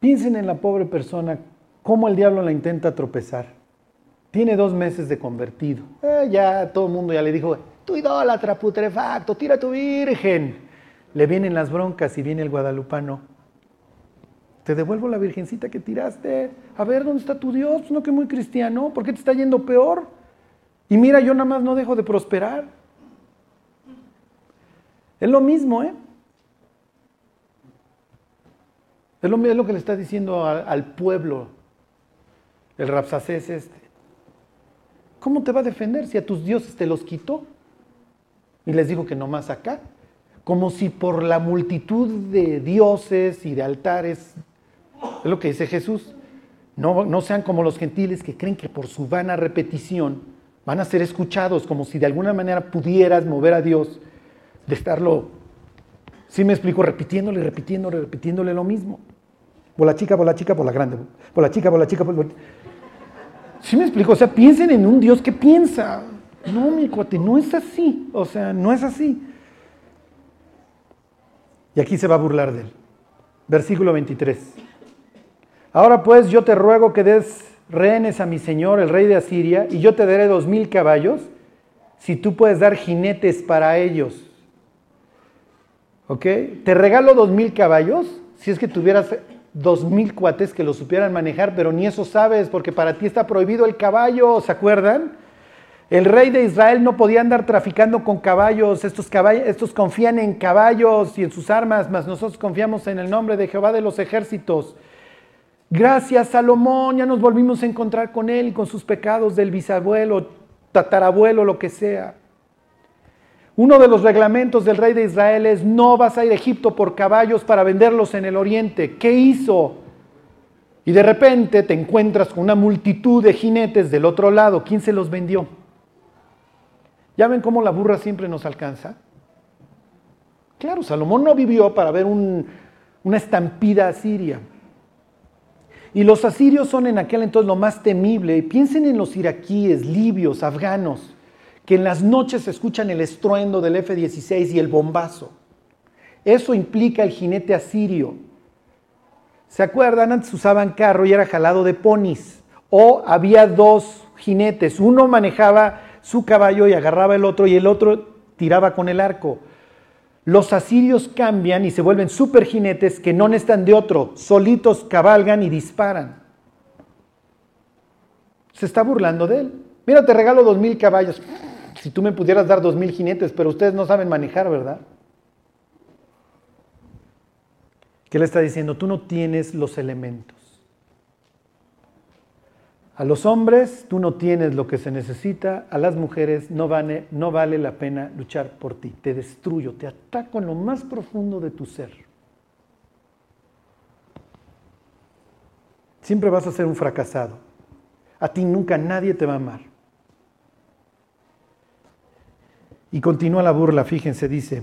Piensen en la pobre persona cómo el diablo la intenta tropezar. Tiene dos meses de convertido. Eh, ya todo el mundo ya le dijo, tu idólatra putrefacto, tira tu virgen. Le vienen las broncas y viene el guadalupano. Te devuelvo la virgencita que tiraste. A ver, ¿dónde está tu Dios? No que muy cristiano. ¿Por qué te está yendo peor? Y mira, yo nada más no dejo de prosperar. Es lo mismo, ¿eh? Es lo que le está diciendo al pueblo el Rapsacés este. ¿Cómo te va a defender si a tus dioses te los quitó? Y les dijo que no más acá. Como si por la multitud de dioses y de altares, es lo que dice Jesús, no, no sean como los gentiles que creen que por su vana repetición van a ser escuchados, como si de alguna manera pudieras mover a Dios de estarlo, si me explico, repitiéndole, repitiéndole, repitiéndole lo mismo. Por la chica, por la chica, por la grande. Por la chica, por la chica, la... ¿Sí me explico? O sea, piensen en un Dios que piensa. No, mi cuate, no es así. O sea, no es así. Y aquí se va a burlar de él. Versículo 23. Ahora pues yo te ruego que des rehenes a mi señor, el rey de Asiria, y yo te daré dos mil caballos, si tú puedes dar jinetes para ellos. ¿Ok? Te regalo dos mil caballos, si es que tuvieras dos mil cuates que lo supieran manejar, pero ni eso sabes, porque para ti está prohibido el caballo, ¿se acuerdan? El rey de Israel no podía andar traficando con caballos, estos, caballos, estos confían en caballos y en sus armas, mas nosotros confiamos en el nombre de Jehová de los ejércitos. Gracias Salomón, ya nos volvimos a encontrar con él y con sus pecados del bisabuelo, tatarabuelo, lo que sea. Uno de los reglamentos del rey de Israel es no vas a ir a Egipto por caballos para venderlos en el oriente. ¿Qué hizo? Y de repente te encuentras con una multitud de jinetes del otro lado. ¿Quién se los vendió? ¿Ya ven cómo la burra siempre nos alcanza? Claro, Salomón no vivió para ver una estampida asiria. Y los asirios son en aquel entonces lo más temible. Piensen en los iraquíes, libios, afganos que en las noches se escuchan el estruendo del F-16 y el bombazo. Eso implica el jinete asirio. ¿Se acuerdan? Antes usaban carro y era jalado de ponis. O había dos jinetes. Uno manejaba su caballo y agarraba el otro y el otro tiraba con el arco. Los asirios cambian y se vuelven super jinetes que no necesitan de otro. Solitos cabalgan y disparan. Se está burlando de él. Mira, te regalo dos mil caballos si tú me pudieras dar dos mil jinetes, pero ustedes no saben manejar, ¿verdad? ¿Qué le está diciendo? Tú no tienes los elementos. A los hombres tú no tienes lo que se necesita, a las mujeres no vale, no vale la pena luchar por ti. Te destruyo, te ataco en lo más profundo de tu ser. Siempre vas a ser un fracasado. A ti nunca nadie te va a amar. Y continúa la burla, fíjense, dice,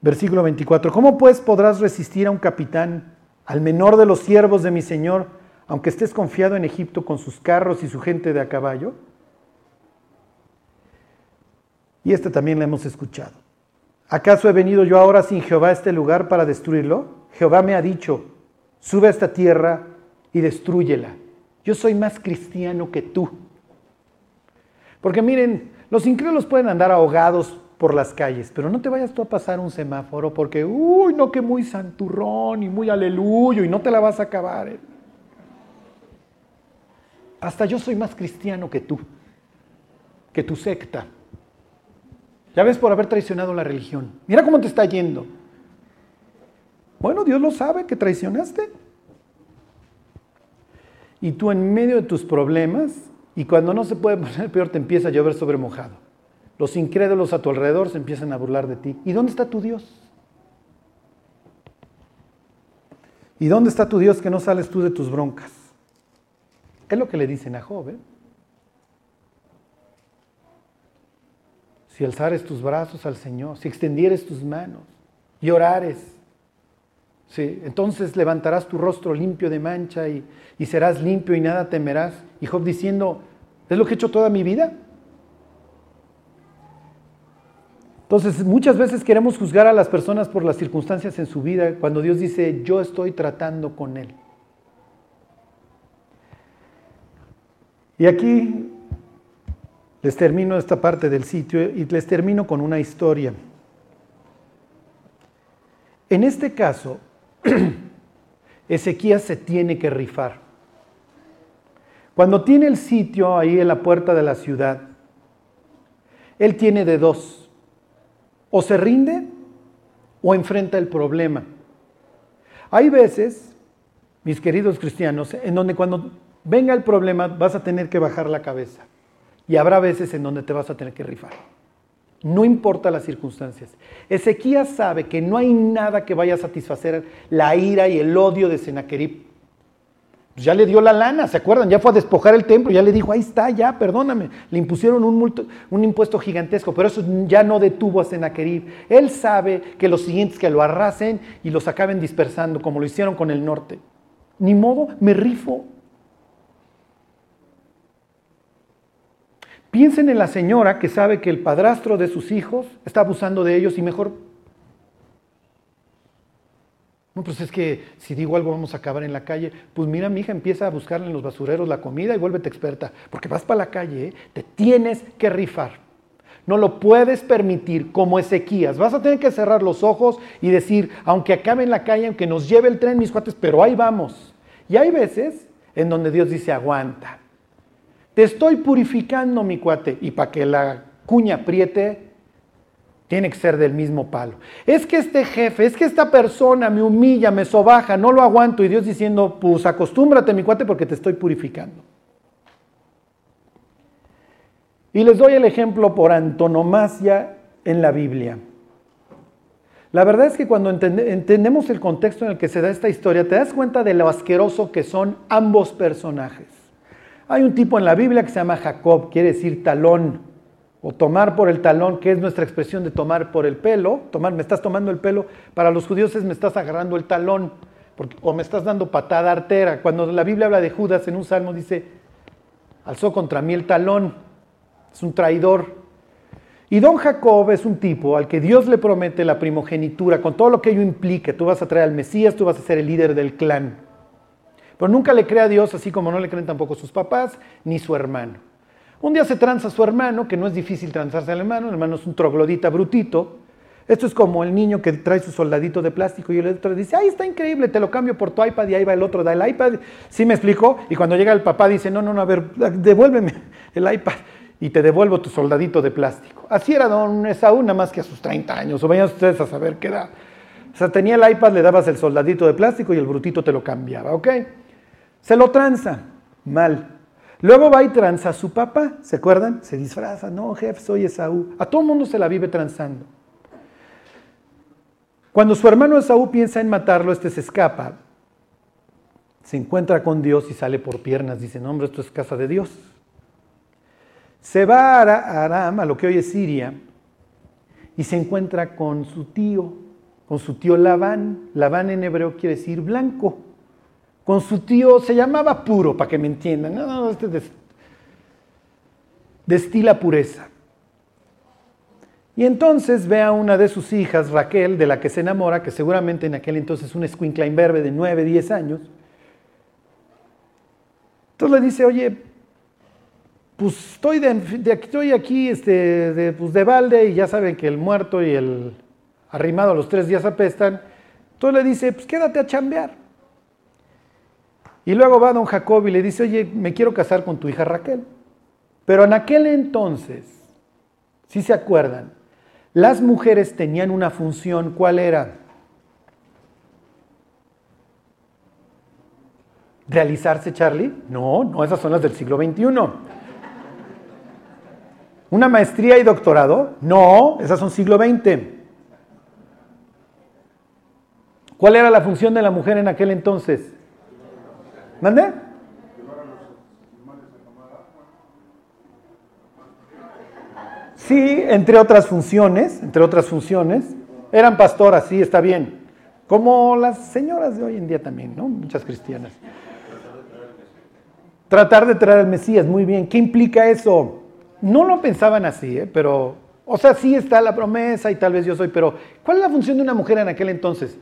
versículo 24, ¿cómo pues podrás resistir a un capitán, al menor de los siervos de mi Señor, aunque estés confiado en Egipto con sus carros y su gente de a caballo? Y esta también la hemos escuchado. ¿Acaso he venido yo ahora sin Jehová a este lugar para destruirlo? Jehová me ha dicho, sube a esta tierra y destruyela. Yo soy más cristiano que tú. Porque miren, los incrédulos pueden andar ahogados por las calles, pero no te vayas tú a pasar un semáforo porque, uy, no que muy santurrón y muy aleluyo y no te la vas a acabar. Eh. Hasta yo soy más cristiano que tú, que tu secta. Ya ves por haber traicionado la religión. Mira cómo te está yendo. Bueno, Dios lo sabe que traicionaste. Y tú en medio de tus problemas, y cuando no se puede poner peor, te empieza a llover sobre mojado. Los incrédulos a tu alrededor se empiezan a burlar de ti. ¿Y dónde está tu Dios? ¿Y dónde está tu Dios que no sales tú de tus broncas? Es lo que le dicen a Job. ¿eh? Si alzares tus brazos al Señor, si extendieres tus manos y orares, ¿sí? entonces levantarás tu rostro limpio de mancha y, y serás limpio y nada temerás. Y Job diciendo, ¿es lo que he hecho toda mi vida? Entonces, muchas veces queremos juzgar a las personas por las circunstancias en su vida cuando Dios dice, yo estoy tratando con él. Y aquí les termino esta parte del sitio y les termino con una historia. En este caso, Ezequías se tiene que rifar. Cuando tiene el sitio ahí en la puerta de la ciudad, él tiene de dos o se rinde o enfrenta el problema. Hay veces, mis queridos cristianos, en donde cuando venga el problema vas a tener que bajar la cabeza. Y habrá veces en donde te vas a tener que rifar. No importa las circunstancias. Ezequías sabe que no hay nada que vaya a satisfacer la ira y el odio de Senaquerib. Ya le dio la lana, ¿se acuerdan? Ya fue a despojar el templo, ya le dijo, ahí está, ya, perdóname. Le impusieron un, un impuesto gigantesco, pero eso ya no detuvo a Senaquerib. Él sabe que los siguientes que lo arrasen y los acaben dispersando, como lo hicieron con el norte. Ni modo, me rifo. Piensen en la señora que sabe que el padrastro de sus hijos está abusando de ellos y mejor no, pues es que si digo algo vamos a acabar en la calle. Pues mira, mi hija empieza a buscarle en los basureros la comida y vuélvete experta. Porque vas para la calle, ¿eh? te tienes que rifar. No lo puedes permitir como Ezequías. Vas a tener que cerrar los ojos y decir, aunque acabe en la calle, aunque nos lleve el tren, mis cuates, pero ahí vamos. Y hay veces en donde Dios dice, aguanta. Te estoy purificando, mi cuate. Y para que la cuña apriete, tiene que ser del mismo palo. Es que este jefe, es que esta persona me humilla, me sobaja, no lo aguanto. Y Dios diciendo, pues acostúmbrate, mi cuate, porque te estoy purificando. Y les doy el ejemplo por antonomasia en la Biblia. La verdad es que cuando entendemos el contexto en el que se da esta historia, te das cuenta de lo asqueroso que son ambos personajes. Hay un tipo en la Biblia que se llama Jacob, quiere decir talón o tomar por el talón, que es nuestra expresión de tomar por el pelo, tomar, me estás tomando el pelo, para los judíos es me estás agarrando el talón, o me estás dando patada artera. Cuando la Biblia habla de Judas en un salmo dice, alzó contra mí el talón, es un traidor. Y don Jacob es un tipo al que Dios le promete la primogenitura, con todo lo que ello implique, tú vas a traer al Mesías, tú vas a ser el líder del clan. Pero nunca le cree a Dios, así como no le creen tampoco sus papás ni su hermano. Un día se tranza su hermano, que no es difícil transarse al hermano, el hermano es un troglodita brutito. Esto es como el niño que trae su soldadito de plástico y el otro dice, ay, está increíble, te lo cambio por tu iPad y ahí va el otro, da el iPad. ¿Sí me explico? Y cuando llega el papá dice, no, no, no, a ver, devuélveme el iPad y te devuelvo tu soldadito de plástico. Así era don Esaú, más que a sus 30 años, o vayan ustedes a saber qué da. O sea, tenía el iPad, le dabas el soldadito de plástico y el brutito te lo cambiaba, ¿ok? Se lo tranza, mal. Luego va y tranza a su papá, ¿se acuerdan? Se disfraza, no, jefe, soy Esaú. A todo el mundo se la vive transando. Cuando su hermano Esaú piensa en matarlo, este se escapa, se encuentra con Dios y sale por piernas. Dice, no, hombre, esto es casa de Dios. Se va a Aram, a lo que hoy es Siria, y se encuentra con su tío, con su tío Labán. Labán en hebreo quiere decir blanco con su tío, se llamaba puro, para que me entiendan. No, no, este destila pureza. Y entonces ve a una de sus hijas, Raquel, de la que se enamora, que seguramente en aquel entonces un escuincla imberbe de 9, 10 años. Entonces le dice, oye, pues estoy, de, estoy aquí este, de, pues de balde y ya saben que el muerto y el arrimado a los tres días apestan. Entonces le dice, pues quédate a chambear. Y luego va don Jacob y le dice, oye, me quiero casar con tu hija Raquel. Pero en aquel entonces, si se acuerdan, las mujeres tenían una función, ¿cuál era? ¿Realizarse, Charlie? No, no, esas son las del siglo XXI. ¿Una maestría y doctorado? No, esas son siglo XX. ¿Cuál era la función de la mujer en aquel entonces? ¿Mande? Sí, entre otras funciones, entre otras funciones. Eran pastoras, sí, está bien. Como las señoras de hoy en día también, ¿no? Muchas cristianas. Tratar de traer al Mesías, muy bien. ¿Qué implica eso? No lo pensaban así, ¿eh? pero, o sea, sí está la promesa y tal vez yo soy, pero ¿cuál es la función de una mujer en aquel entonces?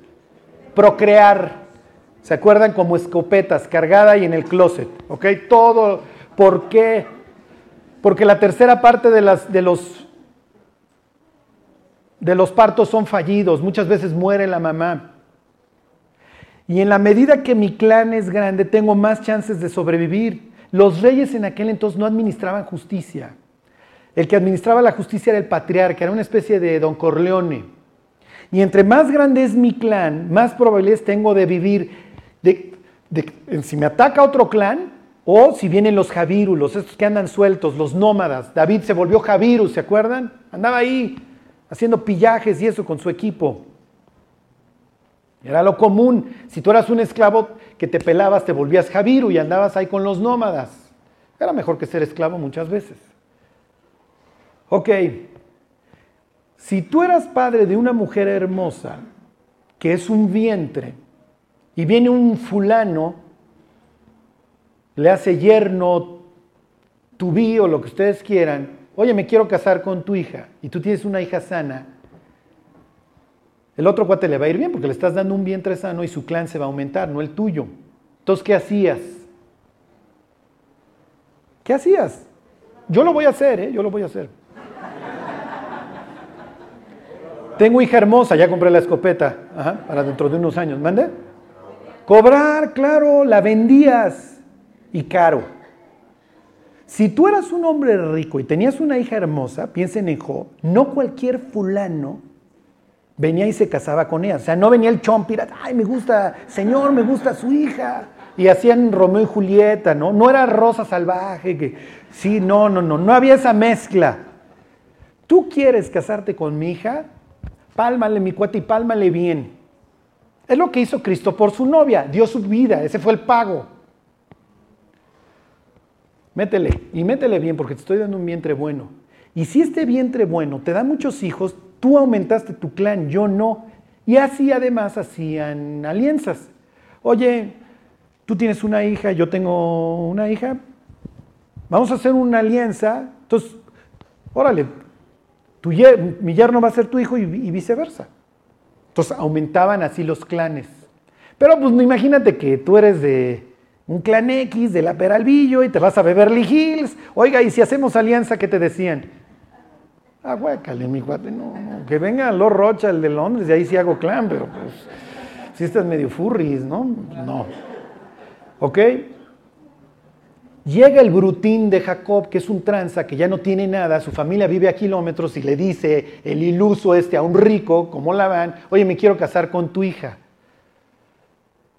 Procrear. ¿Se acuerdan? Como escopetas, cargada y en el closet, ¿ok? Todo, ¿por qué? Porque la tercera parte de, las, de, los, de los partos son fallidos, muchas veces muere la mamá. Y en la medida que mi clan es grande, tengo más chances de sobrevivir. Los reyes en aquel entonces no administraban justicia. El que administraba la justicia era el patriarca, era una especie de don Corleone. Y entre más grande es mi clan, más probabilidades tengo de vivir. Si me ataca otro clan, o si vienen los javírulos, estos que andan sueltos, los nómadas. David se volvió javiru, ¿se acuerdan? Andaba ahí haciendo pillajes y eso con su equipo. Era lo común. Si tú eras un esclavo que te pelabas, te volvías javiru y andabas ahí con los nómadas. Era mejor que ser esclavo muchas veces. Ok, si tú eras padre de una mujer hermosa, que es un vientre, y viene un fulano le hace yerno, tubí o lo que ustedes quieran, oye, me quiero casar con tu hija y tú tienes una hija sana, el otro cuate le va a ir bien porque le estás dando un vientre sano y su clan se va a aumentar, no el tuyo. Entonces, ¿qué hacías? ¿Qué hacías? Yo lo voy a hacer, ¿eh? Yo lo voy a hacer. Tengo hija hermosa, ya compré la escopeta, para dentro de unos años. ¿Mande? Cobrar, claro, la vendías y caro. Si tú eras un hombre rico y tenías una hija hermosa, piensen en Job, no cualquier fulano venía y se casaba con ella. O sea, no venía el chompira, ay, me gusta, señor, me gusta su hija. Y hacían Romeo y Julieta, ¿no? No era Rosa Salvaje, que sí, no, no, no, no había esa mezcla. Tú quieres casarte con mi hija, pálmale mi cuate y pálmale bien. Es lo que hizo Cristo por su novia, dio su vida, ese fue el pago. Métele y métele bien porque te estoy dando un vientre bueno. Y si este vientre bueno te da muchos hijos, tú aumentaste tu clan, yo no. Y así además hacían alianzas. Oye, tú tienes una hija, yo tengo una hija, vamos a hacer una alianza. Entonces, órale, tu mi yerno va a ser tu hijo y, y viceversa. Entonces aumentaban así los clanes. Pero pues imagínate que tú eres de, un clan X de la Peralvillo y te vas a Beverly Hills. Oiga, ¿y si hacemos alianza, qué te decían? Ah, huécale, mi cuate, no, que venga Lord Rocha, el de Londres, y ahí sí hago clan, pero pues, si estás medio furris, ¿no? No. ¿Ok? Llega el brutín de Jacob, que es un tranza, que ya no tiene nada, su familia vive a kilómetros y le dice el iluso este a un rico, como Labán, oye, me quiero casar con tu hija.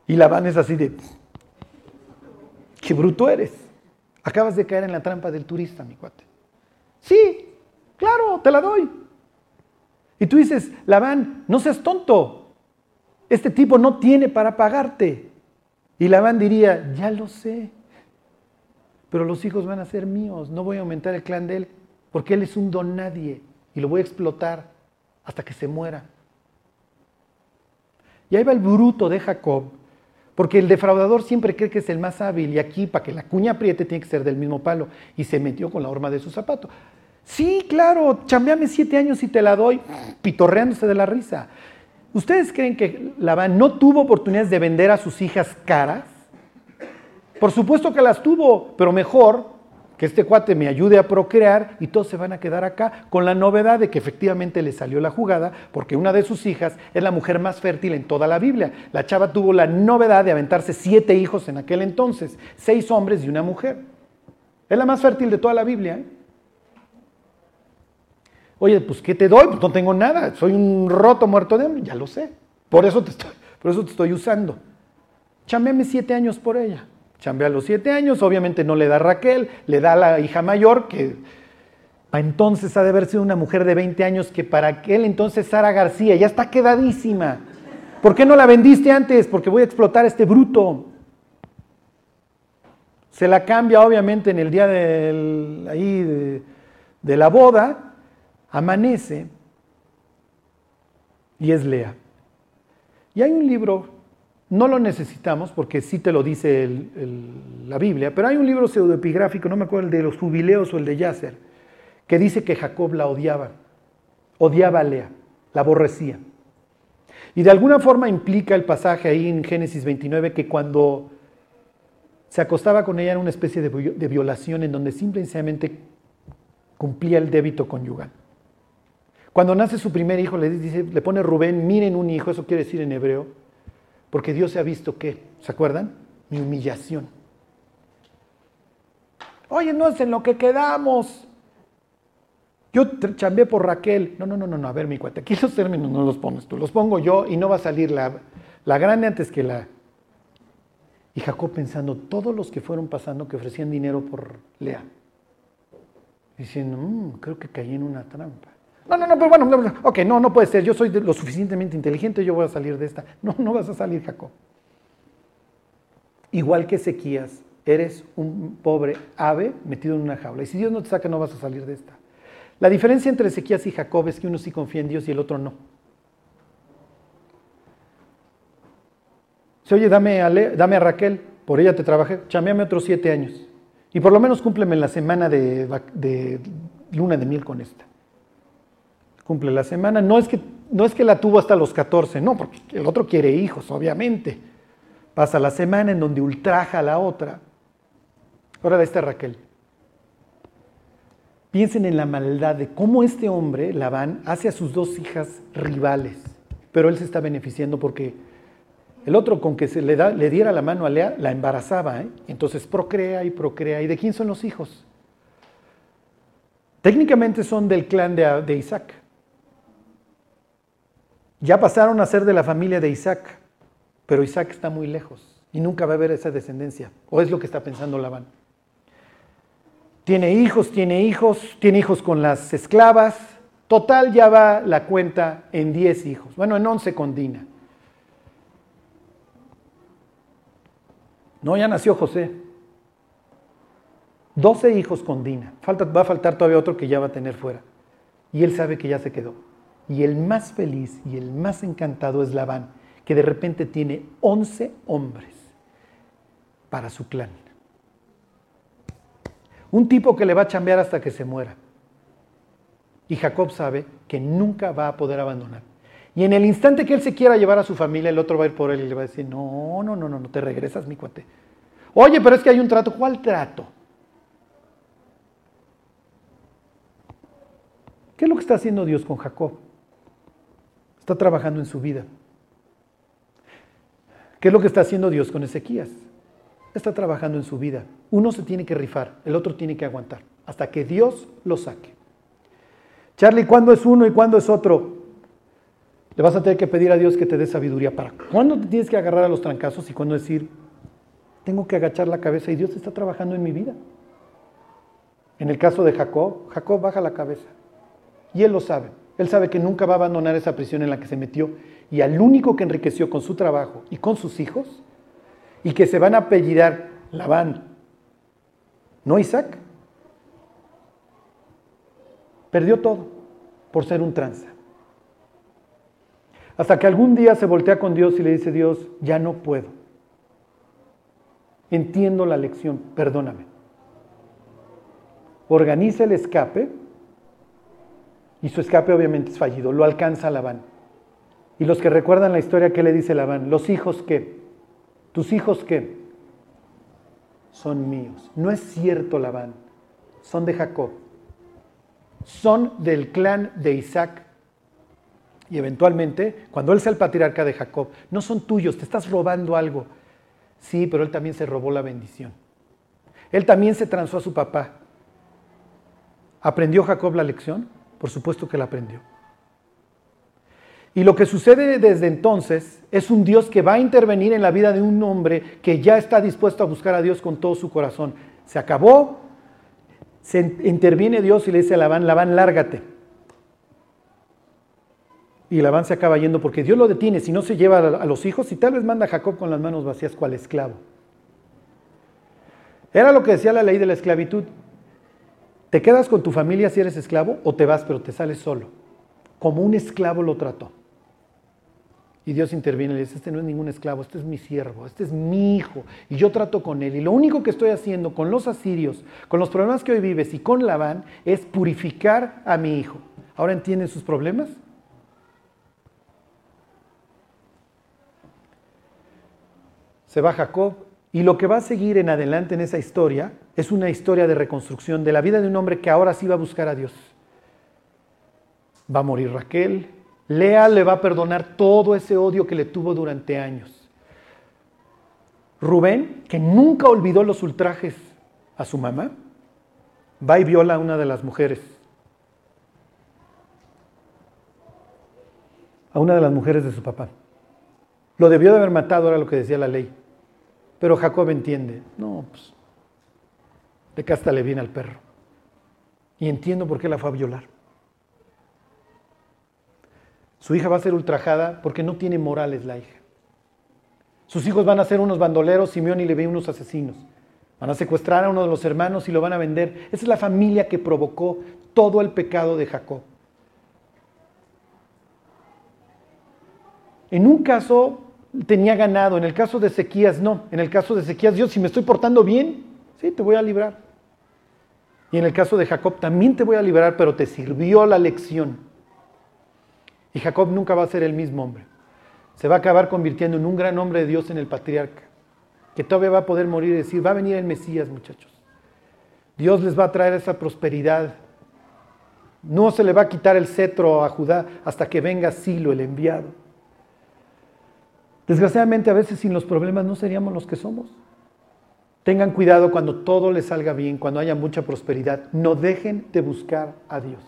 Y Labán es así de, Qué bruto eres. Acabas de caer en la trampa del turista, mi cuate. Sí, claro, te la doy. Y tú dices, Labán, no seas tonto. Este tipo no tiene para pagarte. Y Labán diría, ya lo sé. Pero los hijos van a ser míos. No voy a aumentar el clan de él. Porque él es un don nadie. Y lo voy a explotar hasta que se muera. Y ahí va el bruto de Jacob porque el defraudador siempre cree que es el más hábil y aquí para que la cuña apriete tiene que ser del mismo palo y se metió con la horma de su zapato. Sí, claro, chambeame siete años y te la doy, pitorreándose de la risa. ¿Ustedes creen que Labán no tuvo oportunidades de vender a sus hijas caras? Por supuesto que las tuvo, pero mejor que este cuate me ayude a procrear y todos se van a quedar acá, con la novedad de que efectivamente le salió la jugada, porque una de sus hijas es la mujer más fértil en toda la Biblia. La chava tuvo la novedad de aventarse siete hijos en aquel entonces, seis hombres y una mujer. Es la más fértil de toda la Biblia. ¿eh? Oye, pues ¿qué te doy? Pues no tengo nada, soy un roto muerto de hambre, ya lo sé. Por eso te estoy, por eso te estoy usando. Chambeame siete años por ella. Chambea los siete años, obviamente no le da a Raquel, le da a la hija mayor, que entonces ha de haber sido una mujer de 20 años, que para aquel entonces Sara García ya está quedadísima. ¿Por qué no la vendiste antes? Porque voy a explotar a este bruto. Se la cambia obviamente en el día ahí de la boda, amanece y es Lea. Y hay un libro, no lo necesitamos porque sí te lo dice la Biblia, pero hay un libro pseudoepigráfico, no me acuerdo el de los jubileos o el de Yasser, que dice que Jacob la odiaba, odiaba a Lea, la aborrecía. Y de alguna forma implica el pasaje ahí en Génesis 29 que cuando se acostaba con ella era una especie de, violación en donde simplemente cumplía el débito conyugal. Cuando nace su primer hijo, le, dice, le pone Rubén, miren un hijo, eso quiere decir en hebreo, porque Dios se ha visto que, ¿se acuerdan? Mi humillación. Oye, no es en lo que quedamos. Yo chambeé por Raquel. No, no, no, no, a ver, mi cuate, aquí los términos no los pones tú, los pongo yo y no va a salir la, la grande antes que la. Y Jacob pensando, todos los que fueron pasando que ofrecían dinero por Lea, diciendo, mm, creo que caí en una trampa. No, no, no, pero bueno, ok, no, no puede ser, yo soy lo suficientemente inteligente, yo voy a salir de esta. No, no vas a salir, Jacob. Igual que Ezequías, eres un pobre ave metido en una jaula. Y si Dios no te saca, no vas a salir de esta. La diferencia entre Ezequías y Jacob es que uno sí confía en Dios y el otro no. Si oye, dame a, dame a Raquel, por ella te trabajé, chameame otros siete años. Y por lo menos cúmpleme la semana de, de luna de miel con esta cumple la semana. No es, que, no es que la tuvo hasta los 14, no, porque el otro quiere hijos, obviamente. Pasa la semana en donde ultraja a la otra. Ahora está Raquel. Piensen en la maldad de cómo este hombre, Labán, hace a sus dos hijas rivales, pero él se está beneficiando porque el otro con que se le, da, le diera la mano a Lea la embarazaba, ¿eh? entonces procrea y procrea. ¿Y de quién son los hijos? Técnicamente son del clan de Isaac ya pasaron a ser de la familia de Isaac, pero Isaac está muy lejos y nunca va a haber esa descendencia, o es lo que está pensando Labán. Tiene hijos, tiene hijos, tiene hijos con las esclavas, total ya va la cuenta en 10 hijos, bueno, en 11 con Dina. No, ya nació José. 12 hijos con Dina. Va a faltar todavía otro que ya va a tener fuera. Y él sabe que ya se quedó. Y el más feliz y el más encantado es Labán, que de repente tiene 11 hombres para su clan. Un tipo que le va a chambear hasta que se muera. Y Jacob sabe que nunca va a poder abandonar. Y en el instante que él se quiera llevar a su familia, el otro va a ir por él y le va a decir, no, no, no, no, no te regresas, mi cuate. Oye, pero es que hay un trato. ¿Cuál trato? ¿Qué es lo que está haciendo Dios con Jacob? Está trabajando en su vida. ¿Qué es lo que está haciendo Dios con Ezequías? Está trabajando en su vida. Uno se tiene que rifar, el otro tiene que aguantar, hasta que Dios lo saque. Charlie, ¿cuándo es uno y cuándo es otro? Le vas a tener que pedir a Dios que te dé sabiduría para cuándo te tienes que agarrar a los trancazos y cuándo decir, tengo que agachar la cabeza y Dios está trabajando en mi vida. En el caso de Jacob, Jacob baja la cabeza y él lo sabe. Él sabe que nunca va a abandonar esa prisión en la que se metió y al único que enriqueció con su trabajo y con sus hijos y que se van a apellidar Labán, no Isaac, perdió todo por ser un tranza. Hasta que algún día se voltea con Dios y le dice, Dios, ya no puedo. Entiendo la lección, perdóname. Organiza el escape Y su escape obviamente es fallido, lo alcanza Labán. Y los que recuerdan la historia, ¿qué le dice Labán? Los hijos que, tus hijos que son míos. No es cierto, Labán, son de Jacob. Son del clan de Isaac. Y eventualmente, cuando él sea el patriarca de Jacob, no son tuyos, te estás robando algo. Sí, pero él también se robó la bendición. Él también se transó a su papá. ¿Aprendió Jacob la lección? Por supuesto que la aprendió. Y lo que sucede desde entonces es un Dios que va a intervenir en la vida de un hombre que ya está dispuesto a buscar a Dios con todo su corazón. Se acabó, se interviene Dios y le dice a Labán, Labán, lárgate. Y Labán se acaba yendo porque Dios lo detiene, si no se lleva a los hijos y tal vez manda a Jacob con las manos vacías cual esclavo. Era lo que decía la ley de la esclavitud. ¿Te quedas con tu familia si eres esclavo o te vas pero te sales solo? Como un esclavo lo trató. Y Dios interviene y le dice, este no es ningún esclavo, este es mi siervo, este es mi hijo, y yo trato con él. Y lo único que estoy haciendo con los asirios, con los problemas que hoy vives y con Labán, es purificar a mi hijo. ¿Ahora entienden sus problemas? Se va Jacob y lo que va a seguir en adelante en esa historia es una historia de reconstrucción de la vida de un hombre que ahora sí va a buscar a Dios. Va a morir Raquel, Lea le va a perdonar todo ese odio que le tuvo durante años. Rubén, que nunca olvidó los ultrajes a su mamá, va y viola a una de las mujeres. A una de las mujeres de su papá. Lo debió de haber matado, era lo que decía la ley. Pero Jacob entiende, no, pues, de casta le viene al perro. Y entiendo por qué la fue a violar. Su hija va a ser ultrajada porque no tiene morales la hija. Sus hijos van a ser unos bandoleros, Simeón y Leví unos asesinos. Van a secuestrar a uno de los hermanos y lo van a vender. Esa es la familia que provocó todo el pecado de Jacob. En un caso tenía ganado, en el caso de Ezequías no. En el caso de Ezequías, Dios, si me estoy portando bien, te voy a librar. Y en el caso de Jacob, también te voy a librar, pero te sirvió la lección. Y Jacob nunca va a ser el mismo hombre. Se va a acabar convirtiendo en un gran hombre de Dios en el patriarca, que todavía va a poder morir y decir, va a venir el Mesías, muchachos. Dios les va a traer esa prosperidad. No se le va a quitar el cetro a Judá hasta que venga Silo, el enviado. Desgraciadamente a veces sin los problemas no seríamos los que somos. Tengan cuidado cuando todo les salga bien, cuando haya mucha prosperidad. No dejen de buscar a Dios.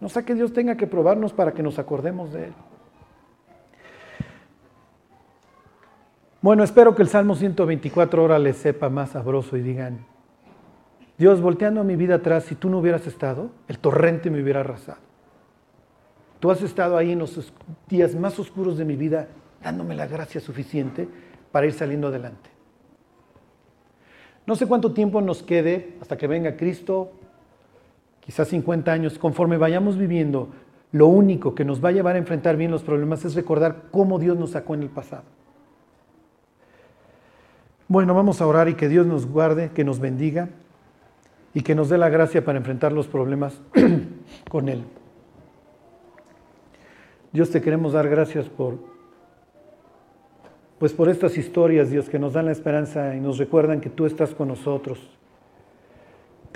No sea que Dios tenga que probarnos para que nos acordemos de Él. Bueno, espero que el Salmo 124 ahora les sepa más sabroso y digan, Dios, volteando a mi vida atrás, si tú no hubieras estado, el torrente me hubiera arrasado. Tú has estado ahí en los días más oscuros de mi vida, dándome la gracia suficiente para ir saliendo adelante. No sé cuánto tiempo nos quede hasta que venga Cristo quizás 50 años, conforme vayamos viviendo, lo único que nos va a llevar a enfrentar bien los problemas es recordar cómo Dios nos sacó en el pasado. Bueno, vamos a orar y que Dios nos guarde, que nos bendiga y que nos dé la gracia para enfrentar los problemas con Él. Dios te queremos dar gracias por, pues por estas historias, Dios, que nos dan la esperanza y nos recuerdan que tú estás con nosotros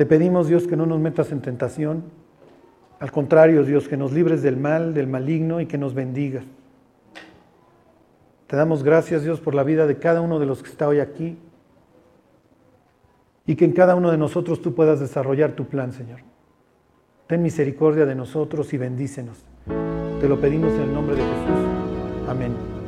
te pedimos, Dios, que no nos metas en tentación. Al contrario, Dios, que nos libres del mal, del maligno y que nos bendigas. Te damos gracias, Dios, por la vida de cada uno de los que está hoy aquí y que en cada uno de nosotros tú puedas desarrollar tu plan, Señor. Ten misericordia de nosotros y bendícenos. Te lo pedimos en el nombre de Jesús. Amén.